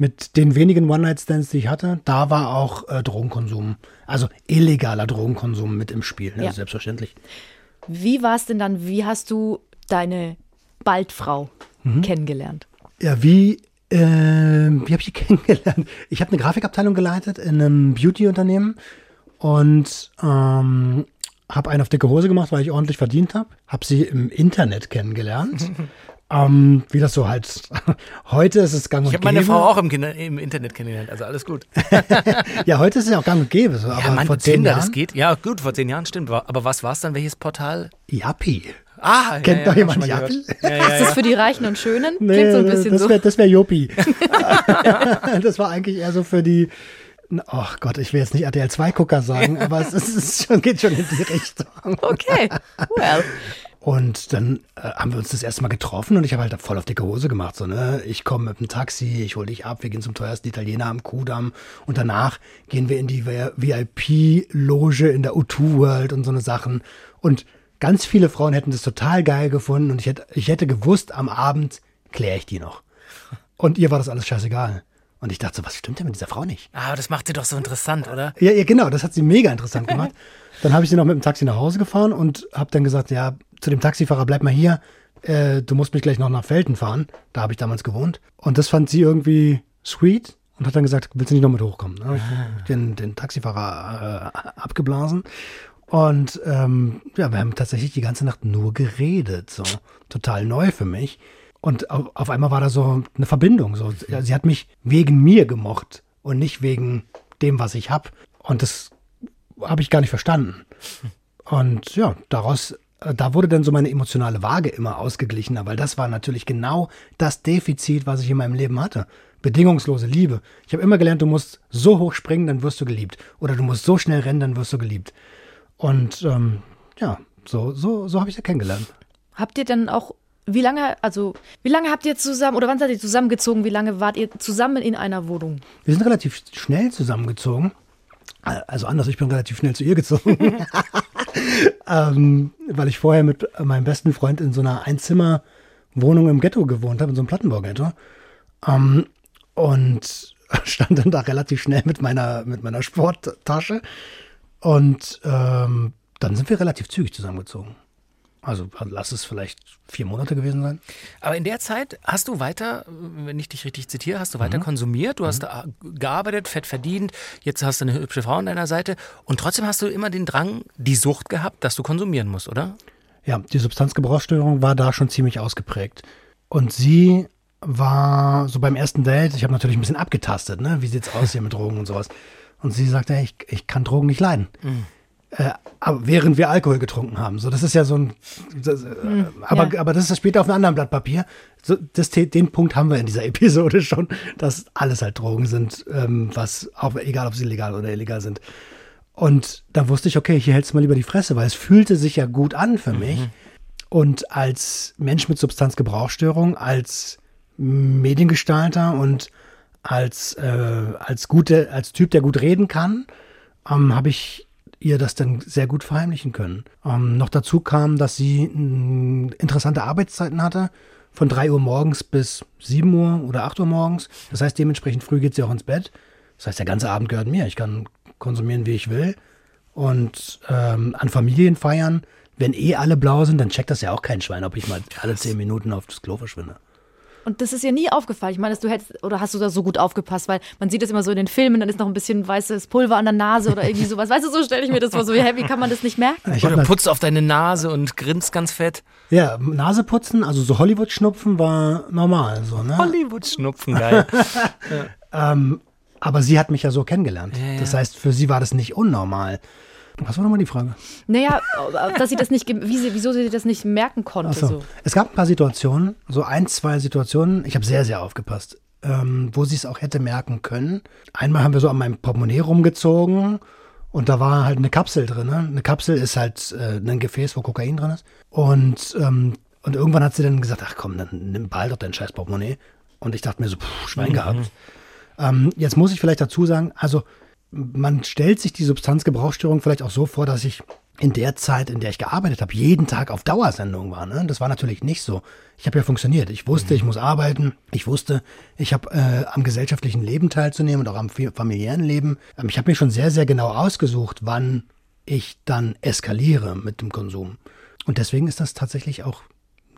mit den wenigen One-Night-Stands, die ich hatte, da war auch äh, Drogenkonsum, also illegaler Drogenkonsum mit im Spiel, ne? Ja. selbstverständlich. Wie war es denn dann, wie hast du deine Baldfrau kennengelernt? Ja, wie, äh, wie habe ich die [LAUGHS] kennengelernt? Ich habe eine Grafikabteilung geleitet in einem Beauty-Unternehmen und ähm, habe einen auf dicke Hose gemacht, weil ich ordentlich verdient habe. Habe sie im Internet kennengelernt. [LAUGHS] ähm, wie das so halt [LAUGHS] heute ist es gang und Ich habe meine gäbe. Frau auch im, Kinder, im Internet kennengelernt, also alles gut. [LAUGHS] Ja, heute ist es ja auch gang und gäbe. So, aber ja, Mann, vor zehn Tinder, Jahren. das geht. Ja, gut, vor zehn Jahren stimmt. Aber was war es dann? Welches Portal? Yappi. Ah, ja, Kennt ja, noch hab jemand gehört. Ja, ja, Ist das ja. für die Reichen und Schönen? Nee, Klingt so ein bisschen das so. wär, das wäre Juppi. das war eigentlich eher so für die, ach Gott, ich will jetzt nicht RTL 2-Gucker sagen, [LAUGHS] aber es, ist, es ist schon, geht schon in die Richtung. Okay, well. Und dann äh, haben wir uns das erste Mal getroffen und ich habe halt voll auf dicke Hose gemacht. So, ne? Ich komme mit dem Taxi, ich hole dich ab, wir gehen zum teuersten Italiener am Kudamm und danach gehen wir in die VIP-Loge in der U2 World und so eine Sachen. Und ganz viele Frauen hätten das total geil gefunden und ich hätte, ich hätte gewusst, am Abend kläre ich die noch. Und ihr war das alles scheißegal. Und ich dachte so, was stimmt denn mit dieser Frau nicht? Ah, Aber das macht sie doch so interessant, oder? Ja, ja, genau, das hat sie mega interessant gemacht. dann habe ich sie noch mit dem Taxi nach Hause gefahren und habe dann gesagt, ja, zu dem Taxifahrer, bleib mal hier, äh, du musst mich gleich noch nach Felden fahren. Da habe ich damals gewohnt. Und das fand sie irgendwie sweet und hat dann gesagt, willst du nicht noch mit hochkommen? Habe ich den, den Taxifahrer äh, abgeblasen. Und ähm, ja, wir haben tatsächlich die ganze Nacht nur geredet. So total neu für mich. Und auf, auf einmal war da so eine Verbindung. So, sie hat mich wegen mir gemocht und nicht wegen dem, was ich hab. Und das habe ich gar nicht verstanden. [LAUGHS] Und ja, daraus, da wurde dann so meine emotionale Waage immer ausgeglichener, weil das war natürlich genau das Defizit, was ich in meinem Leben hatte. Bedingungslose Liebe. Ich habe immer gelernt, du musst so hoch springen, dann wirst du geliebt. Oder du musst so schnell rennen, dann wirst du geliebt. Und ähm, ja, so, so, so habe ich sie kennengelernt. Habt ihr denn auch, wie lange, also, wie lange habt ihr zusammen, oder wann seid ihr zusammengezogen? Wie lange wart ihr zusammen in einer Wohnung? Wir sind relativ schnell zusammengezogen. Also anders, ich bin relativ schnell zu ihr gezogen. [LAUGHS] ähm, weil ich vorher mit meinem besten Freund in so einer Einzimmerwohnung im Ghetto gewohnt habe, in so einem Plattenbaughetto. Ähm, und [LAUGHS] stand dann da relativ schnell mit meiner, mit meiner Sporttasche. Und ähm, dann sind wir relativ zügig zusammengezogen. Also lass es vielleicht vier Monate gewesen sein. Aber in der Zeit hast du weiter, wenn ich dich richtig zitiere, hast du weiter konsumiert, du hast da gearbeitet, fett verdient, jetzt hast du eine hübsche Frau an deiner Seite und trotzdem hast du immer den Drang, die Sucht gehabt, dass du konsumieren musst, oder? Ja, die Substanzgebrauchsstörung war da schon ziemlich ausgeprägt. Und sie war so beim ersten Date, ich habe natürlich ein bisschen abgetastet, ne? Wie sieht's aus hier mit Drogen und sowas. Und sie sagte, hey, ich, ich kann Drogen nicht leiden. Äh, während wir Alkohol getrunken haben. So, das ist ja so ein. Das, äh, aber, ja. aber das ist später auf einem anderen Blatt Papier. So, das, den Punkt haben wir in dieser [LAUGHS] Episode schon, dass alles halt Drogen sind, ähm, was auch egal, ob sie legal oder illegal sind. Und da wusste ich, okay, hier hältst du mal lieber die Fresse, weil es fühlte sich ja gut an für mich. Und als Mensch mit Substanzgebrauchsstörung, als Mediengestalter und als, äh, als, gute, als Typ, der gut reden kann, ähm, habe ich ihr das dann sehr gut verheimlichen können. Ähm, noch dazu kam, dass sie mh, interessante Arbeitszeiten hatte, von 3 Uhr morgens bis 7 Uhr oder 8 Uhr morgens. Das heißt, dementsprechend früh geht sie auch ins Bett. Das heißt, der ganze Abend gehört mir. Ich kann konsumieren, wie ich will. Und ähm, an Familienfeiern, wenn eh alle blau sind, dann checkt das ja auch kein Schwein, ob ich mal alle 10 Minuten auf das Klo verschwinde. Und das ist dir nie aufgefallen. Ich meine, dass du hättest, oder hast du da so gut aufgepasst? Weil man sieht das immer so in den Filmen, dann ist noch ein bisschen weißes Pulver an der Nase oder irgendwie sowas. Weißt du, so stelle ich mir das vor. So, hä, wie kann man das nicht merken? Ich Oder putzt auf deine Nase und grinst ganz fett. Ja, Nase putzen, also so Hollywood-Schnupfen war normal. So, ne? Hollywood-Schnupfen, geil. [LAUGHS] Ähm, aber sie hat mich ja so kennengelernt. Das heißt, für sie war das nicht unnormal. Was war nochmal die Frage? Naja, dass sie das nicht, wie sie, wieso sie das nicht merken konnte. Achso. So. Es gab ein paar Situationen, so ein, zwei Situationen, ich habe sehr, sehr aufgepasst, ähm, wo sie es auch hätte merken können. Einmal haben wir so an meinem Portemonnaie rumgezogen und da war halt eine Kapsel drin. Ne? Eine Kapsel ist halt äh, ein Gefäß, wo Kokain drin ist. Und, ähm, und irgendwann hat sie dann gesagt, ach komm, dann nimm bald doch dein scheiß Portemonnaie. Und ich dachte mir so, pff, Schwein gehabt. Ähm, jetzt muss ich vielleicht dazu sagen, also man stellt sich die Substanzgebrauchsstörung vielleicht auch so vor, dass ich in der Zeit, in der ich gearbeitet habe, jeden Tag auf Dauersendung war. Ne? Das war natürlich nicht so. Ich habe ja funktioniert. Ich wusste, ich muss arbeiten. Ich wusste, ich habe äh, am gesellschaftlichen Leben teilzunehmen und auch am fa- familiären Leben. Ähm, ich habe mir schon sehr, sehr genau ausgesucht, wann ich dann eskaliere mit dem Konsum. Und deswegen ist das tatsächlich auch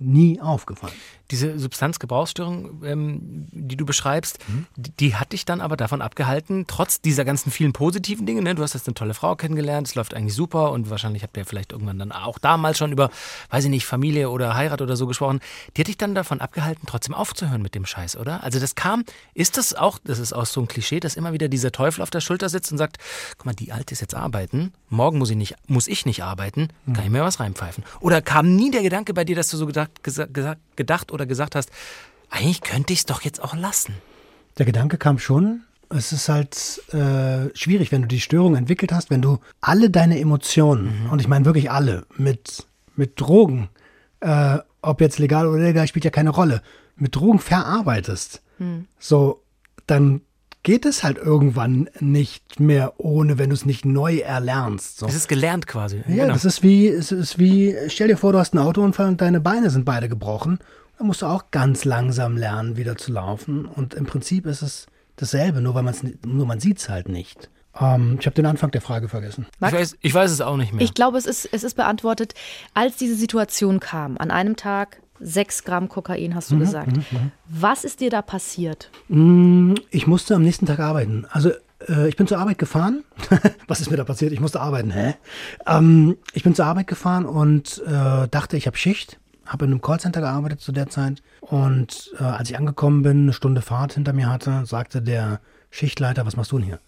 nie aufgefallen. Diese Substanzgebrauchsstörung, ähm, die du beschreibst, die, die hat dich dann aber davon abgehalten, trotz dieser ganzen vielen positiven Dinge. Ne? Du hast jetzt eine tolle Frau kennengelernt, es läuft eigentlich super und wahrscheinlich habt ihr vielleicht irgendwann dann auch damals schon über, weiß ich nicht, Familie oder Heirat oder so gesprochen. Die hat dich dann davon abgehalten, trotzdem aufzuhören mit dem Scheiß, oder? Also das kam, ist das auch, das ist auch so ein Klischee, dass immer wieder dieser Teufel auf der Schulter sitzt und sagt, guck mal, die Alte ist jetzt arbeiten, morgen muss ich nicht, muss ich nicht arbeiten, kann ich mir was reinpfeifen. Oder kam nie der Gedanke bei dir, dass du so gedacht, gesa- gesa- gedacht oder gesagt hast, eigentlich könnte ich es doch jetzt auch lassen. Der Gedanke kam schon. Es ist halt äh, schwierig, wenn du die Störung entwickelt hast, wenn du alle deine Emotionen, und ich meine wirklich alle, mit, mit Drogen, äh, ob jetzt legal oder illegal, spielt ja keine Rolle, mit Drogen verarbeitest, so, dann geht es halt irgendwann nicht mehr ohne, wenn du es nicht neu erlernst. So. Es ist gelernt quasi. Ja, genau. das ist wie, es ist wie, stell dir vor, du hast einen Autounfall und deine Beine sind beide gebrochen. Dann musst du auch ganz langsam lernen, wieder zu laufen. Und im Prinzip ist es dasselbe, nur weil man es nur man sieht es halt nicht. Ähm, ich habe den Anfang der Frage vergessen. ich, weiß, ich weiß es auch nicht mehr. Ich glaube, es ist, es ist beantwortet, als diese Situation kam, an einem Tag sechs Gramm Kokain, hast du gesagt. Was ist dir da passiert? Ich musste am nächsten Tag arbeiten. Also äh, ich bin zur Arbeit gefahren. [LAUGHS] Was ist mir da passiert? Ich musste arbeiten. Hä? Ähm, ich bin zur Arbeit gefahren und äh, dachte, ich habe Schicht. Habe in einem Callcenter gearbeitet zu der Zeit. Und äh, als ich angekommen bin, eine Stunde Fahrt hinter mir hatte, sagte der Schichtleiter, was machst du denn hier?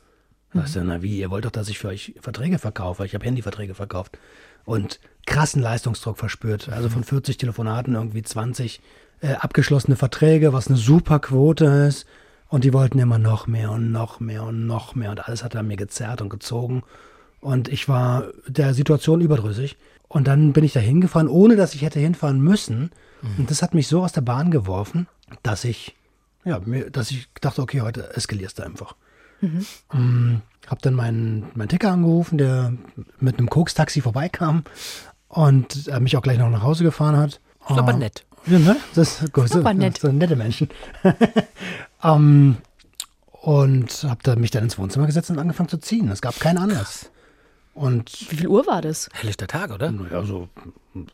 Sagst du, na wie, ihr wollt doch, dass ich für euch Verträge verkaufe. Ich habe Handyverträge verkauft. Und krassen Leistungsdruck verspürt. Also von 40 Telefonaten irgendwie 20 äh, abgeschlossene Verträge, was eine super Quote ist. Und die wollten immer noch mehr und noch mehr und noch mehr. Und alles hat er mir gezerrt und gezogen. Und ich war der Situation überdrüssig. Und dann bin ich da hingefahren, ohne dass ich hätte hinfahren müssen. Und das hat mich so aus der Bahn geworfen, dass ich, ja, mir, dass ich dachte, okay, heute eskalierst du einfach. Ähm, hab dann meinen, meinen Ticker angerufen, der mit einem Koks-Taxi vorbeikam und äh, mich auch gleich noch nach Hause gefahren hat. ist aber nett. Ja, ne? Das ist gut. aber nett. So nette Menschen. [LAUGHS] ähm, und habe da mich dann ins Wohnzimmer gesetzt und angefangen zu ziehen. Es gab keinen Anlass. Und Wie viel Uhr war das? Helllichter Tag, oder? naja, so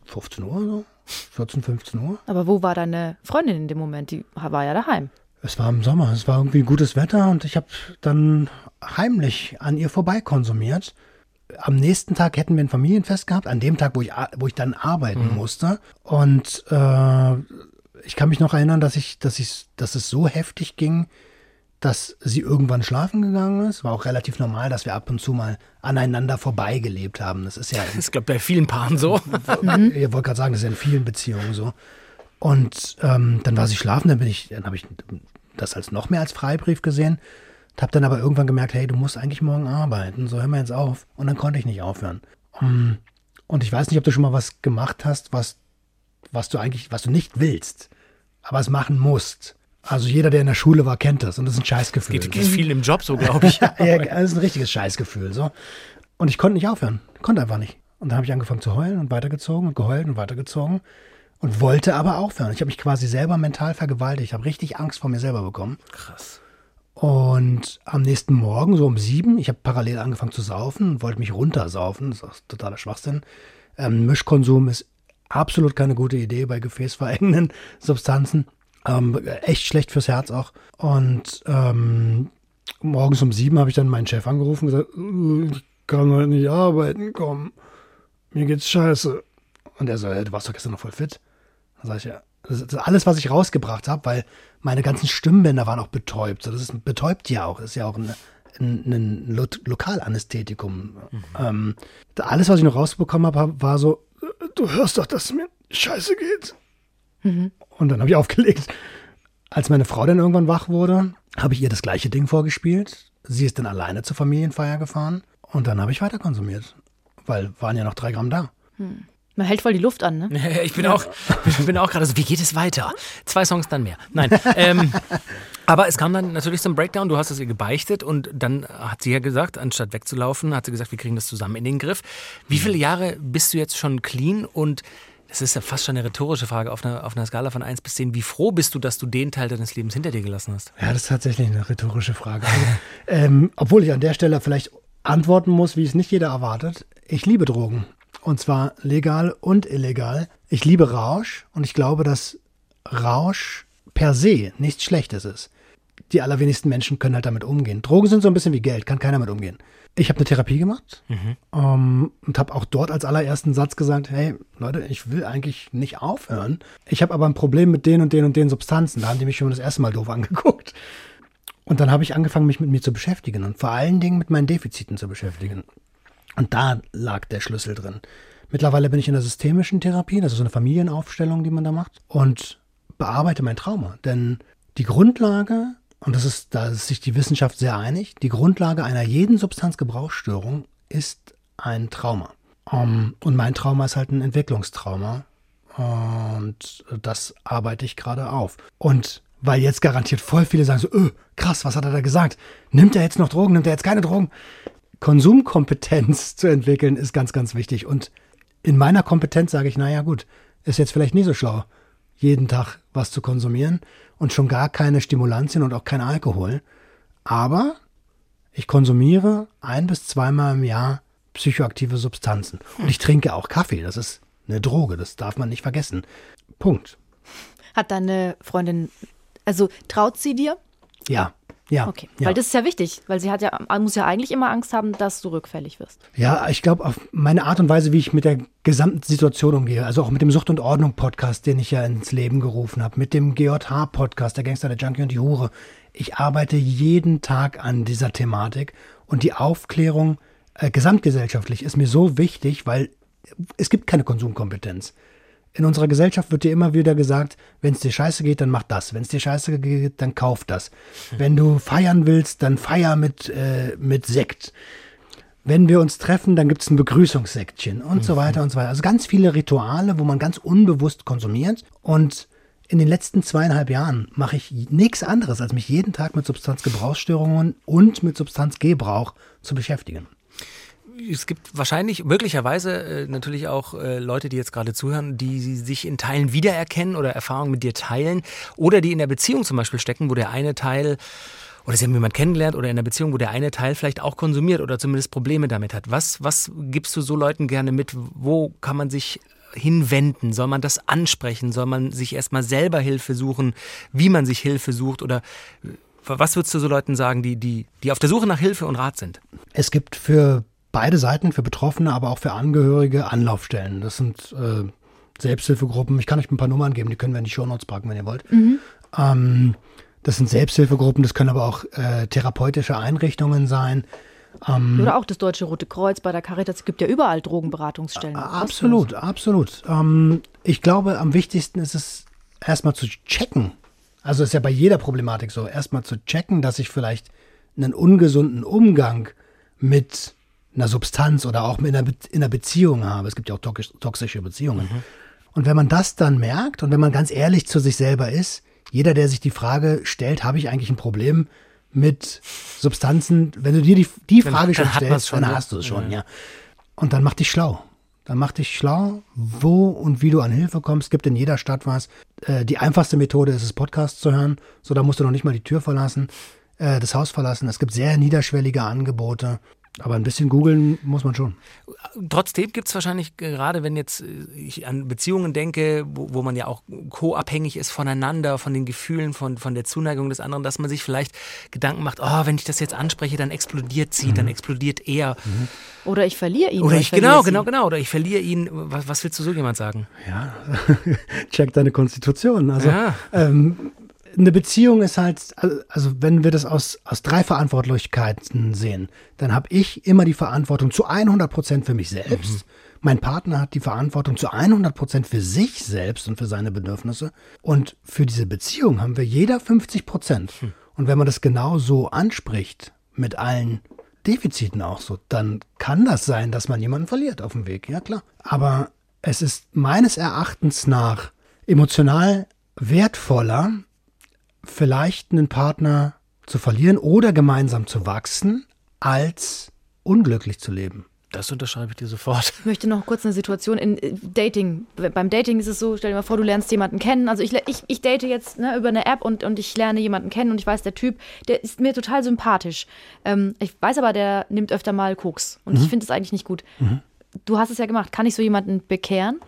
15 Uhr, so 14, 15 Uhr. Aber wo war deine Freundin in dem Moment? Die war ja daheim. Es war im Sommer, es war irgendwie gutes Wetter und ich habe dann heimlich an ihr vorbei konsumiert. Am nächsten Tag hätten wir ein Familienfest gehabt, an dem Tag, wo ich, wo ich dann arbeiten musste. Und äh, ich kann mich noch erinnern, dass ich, dass ich, dass es so heftig ging, dass sie irgendwann schlafen gegangen ist. War auch relativ normal, dass wir ab und zu mal aneinander vorbeigelebt haben. Das ist ja [LAUGHS] Das ist, glaube bei vielen Paaren so. [LAUGHS] ich wollte gerade sagen, das ist ja in vielen Beziehungen so. Und ähm, dann war sie schlafen, dann bin ich, dann habe ich das als noch mehr als Freibrief gesehen. Habe dann aber irgendwann gemerkt, hey, du musst eigentlich morgen arbeiten, so hör mal jetzt auf. Und dann konnte ich nicht aufhören. Und ich weiß nicht, ob du schon mal was gemacht hast, was, was du eigentlich, was du nicht willst, aber es machen musst. Also jeder, der in der Schule war, kennt das und das ist ein Scheißgefühl. Geht, geht viel im Job so, glaube ich. [LAUGHS] ja, das ist ein richtiges Scheißgefühl. So. Und ich konnte nicht aufhören. Konnte einfach nicht. Und dann habe ich angefangen zu heulen und weitergezogen und geheult und weitergezogen. Und wollte aber aufhören. Ich habe mich quasi selber mental vergewaltigt. Ich habe richtig Angst vor mir selber bekommen. Krass. Und am nächsten Morgen, so um sieben, ich habe parallel angefangen zu saufen und wollte mich runtersaufen. Das ist auch totaler Schwachsinn. Ähm, Mischkonsum ist absolut keine gute Idee bei gefäßverengenden [LAUGHS] Substanzen. Ähm, echt schlecht fürs Herz auch. Und ähm, morgens um sieben habe ich dann meinen Chef angerufen und gesagt, "Uh, ich kann heute nicht arbeiten, komm, mir geht's scheiße. Und er so, "Hey, du warst doch gestern noch voll fit. Dann sage ich, ja, das ist alles, was ich rausgebracht habe, weil meine ganzen Stimmbänder waren auch betäubt. So, Das ist betäubt ja auch, das ist ja auch ein, ein, ein Lo Lokalanästhetikum. Ähm, da- alles, was ich noch rausbekommen habe, war so, du hörst doch, dass es mir scheiße geht. Und dann habe ich aufgelegt. Als meine Frau dann irgendwann wach wurde, habe ich ihr das gleiche Ding vorgespielt. Sie ist dann alleine zur Familienfeier gefahren und dann habe ich weiter konsumiert. Weil waren ja noch drei Gramm da. Man hält voll die Luft an, ne? [LAUGHS] Ich bin auch, ich bin auch gerade so, wie geht es weiter? Zwei Songs dann mehr. Nein. Ähm, aber es kam dann natürlich zum Breakdown. Du hast es ihr gebeichtet und dann hat sie ja gesagt, anstatt wegzulaufen, hat sie gesagt, wir kriegen das zusammen in den Griff. Wie viele Jahre bist du jetzt schon clean und das ist ja fast schon eine rhetorische Frage auf einer, auf einer Skala von 1 bis 10. Wie froh bist du, dass du den Teil deines Lebens hinter dir gelassen hast? Ja, das ist tatsächlich eine rhetorische Frage. Also, ähm, obwohl ich an der Stelle vielleicht antworten muss, wie es nicht jeder erwartet. Ich liebe Drogen. Und zwar legal und illegal. Ich liebe Rausch und ich glaube, dass Rausch per se nichts Schlechtes ist. Die allerwenigsten Menschen können halt damit umgehen. Drogen sind so ein bisschen wie Geld, kann keiner mit umgehen. Ich habe eine Therapie gemacht ähm, und habe auch dort als allerersten Satz gesagt, hey Leute, ich will eigentlich nicht aufhören. Ich habe aber ein Problem mit den und den und den Substanzen. Da haben die mich schon das erste Mal doof [LAUGHS] angeguckt. Und dann habe ich angefangen, mich mit mir zu beschäftigen und vor allen Dingen mit meinen Defiziten zu beschäftigen. Und da lag der Schlüssel drin. Mittlerweile bin ich in der systemischen Therapie, das ist so eine Familienaufstellung, die man da macht, und bearbeite mein Trauma. Denn die Grundlage, und das ist, da ist sich die Wissenschaft sehr einig, die Grundlage einer jeden Substanzgebrauchsstörung ist ein Trauma. Um, und mein Trauma ist halt ein Entwicklungstrauma. Und das arbeite ich gerade auf. Und weil jetzt garantiert voll viele sagen so, öh, krass, was hat er da gesagt? Nimmt er jetzt noch Drogen? Nimmt er jetzt keine Drogen? Konsumkompetenz zu entwickeln ist ganz, ganz wichtig. Und in meiner Kompetenz sage ich, naja gut, ist jetzt vielleicht nie so schlau, jeden Tag was zu konsumieren und schon gar keine Stimulantien und auch kein Alkohol. Aber ich konsumiere ein bis zweimal im Jahr psychoaktive Substanzen. Und ich trinke auch Kaffee. Das ist eine Droge, das darf man nicht vergessen. Punkt. Hat deine Freundin, also traut sie dir? Ja. Ja, Okay, ja. weil das ist ja wichtig, weil sie hat ja, muss ja eigentlich immer Angst haben, dass du rückfällig wirst. Ja, ich glaube, auf meine Art und Weise, wie ich mit der gesamten Situation umgehe, also auch mit dem Sucht und Ordnung Podcast, den ich ja ins Leben gerufen habe, mit dem GJH Podcast, der Gangster, der Junkie und die Hure. Ich arbeite jeden Tag an dieser Thematik und die Aufklärung äh, gesamtgesellschaftlich ist mir so wichtig, weil es gibt keine Konsumkompetenz. In unserer Gesellschaft wird dir immer wieder gesagt, wenn es dir scheiße geht, dann mach das. Wenn es dir scheiße geht, dann kauf das. Wenn du feiern willst, dann feier mit, äh, mit Sekt. Wenn wir uns treffen, dann gibt es ein Begrüßungssektchen und so weiter und so weiter. Also ganz viele Rituale, wo man ganz unbewusst konsumiert. Und in den letzten zweieinhalb Jahren mache ich nichts anderes, als mich jeden Tag mit Substanzgebrauchsstörungen und mit Substanzgebrauch zu beschäftigen. Es gibt wahrscheinlich, möglicherweise äh, natürlich auch äh, Leute, die jetzt gerade zuhören, die sich in Teilen wiedererkennen oder Erfahrungen mit dir teilen oder die in der Beziehung zum Beispiel stecken, wo der eine Teil oder sie haben jemanden kennengelernt oder in einer Beziehung, wo der eine Teil vielleicht auch konsumiert oder zumindest Probleme damit hat. Was, was gibst du so Leuten gerne mit? Wo kann man sich hinwenden? Soll man das ansprechen? Soll man sich erstmal selber Hilfe suchen? Wie man sich Hilfe sucht? Oder äh, was würdest du so Leuten sagen, die, die, die auf der Suche nach Hilfe und Rat sind? Es gibt für beide Seiten, für Betroffene, aber auch für Angehörige Anlaufstellen. Das sind äh, Selbsthilfegruppen. Ich kann euch ein paar Nummern geben, die können wir in die Shownotes packen, wenn ihr wollt. Ähm, das sind Selbsthilfegruppen, das können aber auch äh, therapeutische Einrichtungen sein. Oder auch das Deutsche Rote Kreuz bei der Caritas. Es gibt ja überall Drogenberatungsstellen. Absolut, absolut. Ähm, ich glaube, am wichtigsten ist es erstmal zu checken. Also ist ja bei jeder Problematik so, erstmal zu checken, dass ich vielleicht einen ungesunden Umgang mit einer Substanz oder auch mit einer, Be in einer Beziehung habe. Es gibt ja auch toxisch, toxische Beziehungen. Und wenn man das dann merkt und wenn man ganz ehrlich zu sich selber ist, jeder, der sich die Frage stellt, habe ich eigentlich ein Problem mit Substanzen, wenn du dir die, die Dann- Frage dann schon man's stellst, schon, dann ne? hast du es schon, ja. Und dann mach dich schlau. Dann mach dich schlau, wo und wie du an Hilfe kommst. Es gibt in jeder Stadt was. Äh, die einfachste Methode ist es, Podcast zu hören. So, da musst du noch nicht mal die Tür verlassen, äh, das Haus verlassen. Es gibt sehr niederschwellige Angebote. Aber ein bisschen googeln muss man schon. Trotzdem gibt es wahrscheinlich, gerade wenn jetzt äh, ich an Beziehungen denke, wo, wo man ja auch co-abhängig ist voneinander, von den Gefühlen, von, von der Zuneigung des anderen, dass man sich vielleicht Gedanken macht, oh, wenn ich das jetzt anspreche, dann explodiert sie, dann explodiert er. Oder ich verliere ihn. Oder ich, verliere genau, sie. genau, genau. Oder ich verliere ihn. Was, was willst du so jemand sagen? Ja, [LAUGHS] check deine Konstitution. Also Ja. ähm, eine Beziehung ist halt, also wenn wir das aus, aus drei Verantwortlichkeiten sehen, dann habe ich immer die Verantwortung zu 100 Prozent für mich selbst. Mein Partner hat die Verantwortung zu 100 Prozent für sich selbst und für seine Bedürfnisse. Und für diese Beziehung haben wir jeder 50 Prozent. Und wenn man das genau so anspricht, mit allen Defiziten auch so, dann kann das sein, dass man jemanden verliert auf dem Weg. Ja, klar. Aber es ist meines Erachtens nach emotional wertvoller, vielleicht einen Partner zu verlieren oder gemeinsam zu wachsen, als unglücklich zu leben. Das unterschreibe ich dir sofort. Ich möchte noch kurz eine Situation in äh, Dating. Beim Dating ist es so, stell dir mal vor, du lernst jemanden kennen. Also ich, ich, ich date jetzt ne, über eine App und, und ich lerne jemanden kennen und ich weiß, der Typ, der ist mir total sympathisch. Ähm, ich weiß aber, der nimmt öfter mal Koks und ich finde es eigentlich nicht gut. du hast es ja gemacht. Kann ich so jemanden bekehren?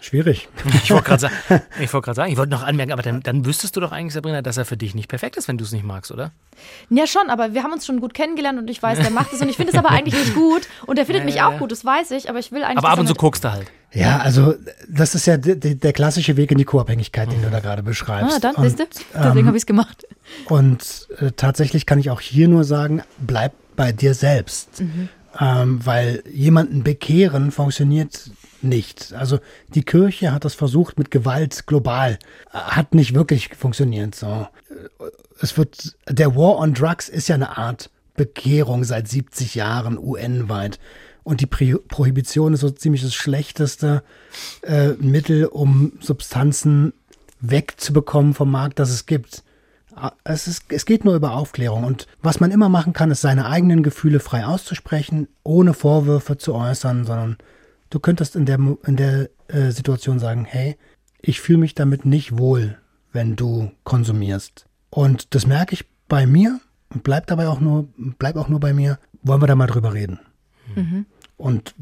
Schwierig. Ich wollte gerade [LAUGHS] sagen, ich wollte wollte noch anmerken, aber dann, dann wüsstest du doch eigentlich, Sabrina, dass er für dich nicht perfekt ist, wenn du es nicht magst, oder? Ja, schon, aber wir haben uns schon gut kennengelernt und ich weiß, der macht es und ich finde es aber eigentlich nicht gut und der findet Ja, mich ja, auch ja. gut, das weiß ich, aber ich will eigentlich. Aber ab er und zu mit- guckst du halt. Ja, also das ist ja der, der klassische Weg in die Co-Abhängigkeit, den du da gerade beschreibst. Ah, dann, und, siehst du? Deswegen habe ich es gemacht. Und äh, tatsächlich kann ich auch hier nur sagen, bleib bei dir selbst. Ähm, weil jemanden bekehren funktioniert nicht. Also die Kirche hat das versucht mit Gewalt global. Hat nicht wirklich funktioniert. So. Äh, Es wird, der War on Drugs ist ja eine Art Bekehrung seit 70 Jahren UN-weit. Und die Prohibition ist so ziemlich das schlechteste äh, Mittel, um Substanzen wegzubekommen vom Markt, das es gibt. Ah, Es, ist, es geht nur über Aufklärung. Und was man immer machen kann, ist seine eigenen Gefühle frei auszusprechen, ohne Vorwürfe zu äußern, sondern du könntest in der, in der äh, Situation sagen, hey, ich fühle mich damit nicht wohl, wenn du konsumierst. Und das merke ich bei mir und bleib dabei auch nur, bleib auch nur bei mir. Wollen wir da mal drüber reden? Und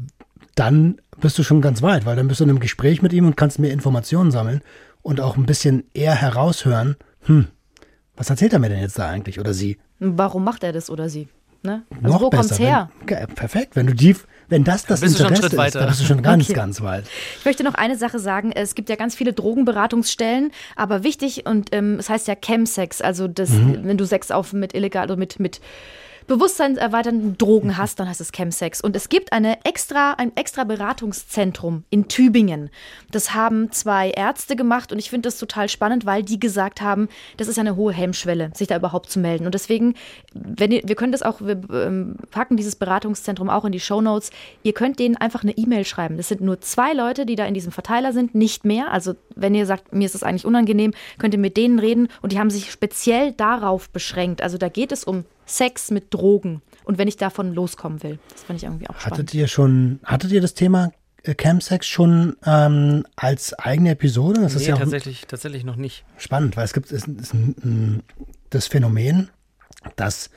dann bist du schon ganz weit, weil dann bist du in einem Gespräch mit ihm und kannst mehr Informationen sammeln und auch ein bisschen eher heraushören, hm, was erzählt er mir denn jetzt da eigentlich oder sie? Warum macht er das oder sie? Ne? Also Noch wo besser. kommt's her? Wenn, perfekt, wenn du die, wenn das das bist Interesse ist, weiter. dann bist du schon ganz, Okay. ganz weit. Ich möchte noch eine Sache sagen. Es gibt ja ganz viele Drogenberatungsstellen, aber wichtig und ähm, es heißt ja Chemsex, also das, Mhm. wenn du Sex auf mit illegal oder mit mit bewusstseinserweiternden Drogen hast, dann heißt es Chemsex. Und es gibt eine extra, ein extra Beratungszentrum in Tübingen. Das haben zwei Ärzte gemacht und ich finde das total spannend, weil die gesagt haben, das ist eine hohe Hemmschwelle, sich da überhaupt zu melden. Und deswegen, wenn ihr, wir können das auch, wir ähm, packen dieses Beratungszentrum auch in die Shownotes. Ihr könnt denen einfach eine E-Mail schreiben. Das sind nur zwei Leute, die da in diesem Verteiler sind, nicht mehr. Also wenn ihr sagt, mir ist das eigentlich unangenehm, könnt ihr mit denen reden und die haben sich speziell darauf beschränkt. Also da geht es um Sex mit Drogen und wenn ich davon loskommen will. Das fand ich irgendwie auch spannend. Hattet ihr schon, hattet ihr das Thema äh, Campsex schon ähm, als eigene Episode? Das ist Nee, ja auch tatsächlich, tatsächlich noch nicht. spannend, weil es gibt es ist ein, ein, das Phänomen, dass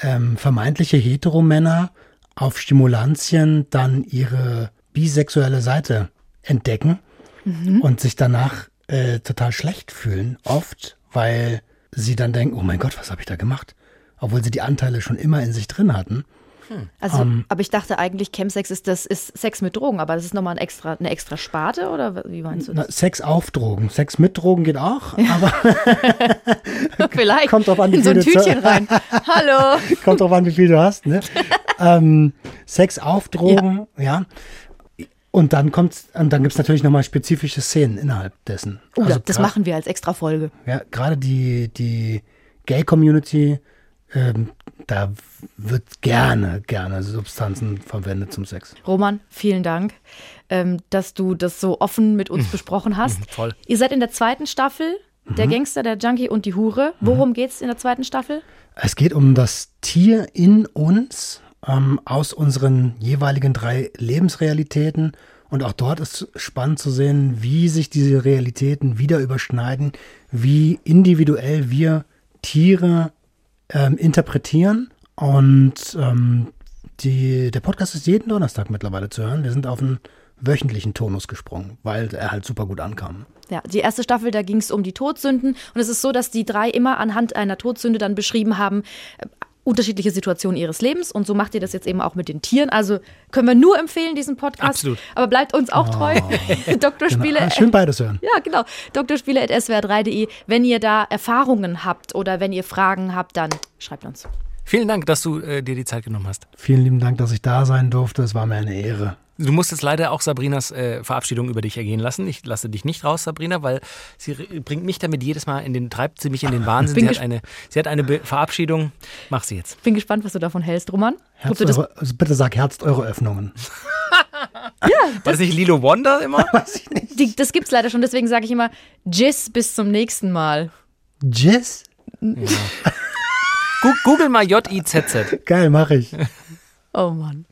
ähm, vermeintliche Heteromänner auf Stimulantien dann ihre bisexuelle Seite entdecken und sich danach äh, total schlecht fühlen, oft, weil sie dann denken, oh mein Gott, was habe ich da gemacht? Obwohl sie die Anteile schon immer in sich drin hatten. Also, Ähm. aber ich dachte eigentlich, Chemsex ist das ist Sex mit Drogen, aber das ist nochmal ein extra, eine extra Sparte oder wie meinst du Na, das? Sex auf Drogen. Sex mit Drogen geht auch, aber [LAUGHS] Vielleicht kommt drauf an, wie in so ein viel du Tütchen rein. Hallo. [LAUGHS] Kommt drauf an, wie viel du hast, ne? ähm, Sex auf Drogen, ja. Und dann kommt's, und dann gibt's natürlich nochmal spezifische Szenen innerhalb dessen. Oh, Also das gra- machen wir als extra Folge. Ja, gerade die, die Gay-Community, ähm, da wird gerne, gerne Substanzen verwendet zum Sex. Roman, vielen Dank, ähm, dass du das so offen mit uns besprochen hast. voll. Ihr seid in der zweiten Staffel, der Gangster, der Junkie und die Hure. Worum geht's in der zweiten Staffel? Es geht um das Tier in uns ähm, aus unseren jeweiligen drei Lebensrealitäten. Und auch dort ist spannend zu sehen, wie sich diese Realitäten wieder überschneiden, wie individuell wir Tiere ähm, interpretieren. Und ähm, die, der Podcast ist jeden Donnerstag mittlerweile zu hören. Wir sind auf einen wöchentlichen Tonus gesprungen, weil er halt super gut ankam. Ja, die erste Staffel, da ging es um die Todsünden. Und es ist so, dass die drei immer anhand einer Todsünde dann beschrieben haben, äh, unterschiedliche Situationen ihres Lebens. Und so macht ihr das jetzt eben auch mit den Tieren. Also können wir nur empfehlen, diesen Podcast. Absolut. Aber bleibt uns auch treu. Dr. Spiele. Ah, schön beides hören. Ja, genau. drspiele.swr3.de. Wenn ihr da Erfahrungen habt oder wenn ihr Fragen habt, dann schreibt uns. Vielen Dank, dass du äh, dir die Zeit genommen hast. Vielen lieben Dank, dass ich da sein durfte. Es war mir eine Ehre. Du musst jetzt leider auch Sabrinas äh, Verabschiedung über dich ergehen lassen. Ich lasse dich nicht raus, Sabrina, weil sie bringt mich damit jedes Mal in den, treibt sie mich in den Wahnsinn. Bin Sie hat eine, sie hat eine Be Verabschiedung. Mach sie jetzt. Bin gespannt, was du davon hältst, Roman. Das, eure, also bitte sag Herzt eure Öffnungen. [LAUGHS] War das nicht Lilo Wonder immer? [LAUGHS] Weiß ich nicht. die, das gibt's leider schon, deswegen sage ich immer, Jizz, bis zum nächsten Mal. Jizz? Gu- Google mal J-I-Z-Z. Geil, mache ich. Oh Mann.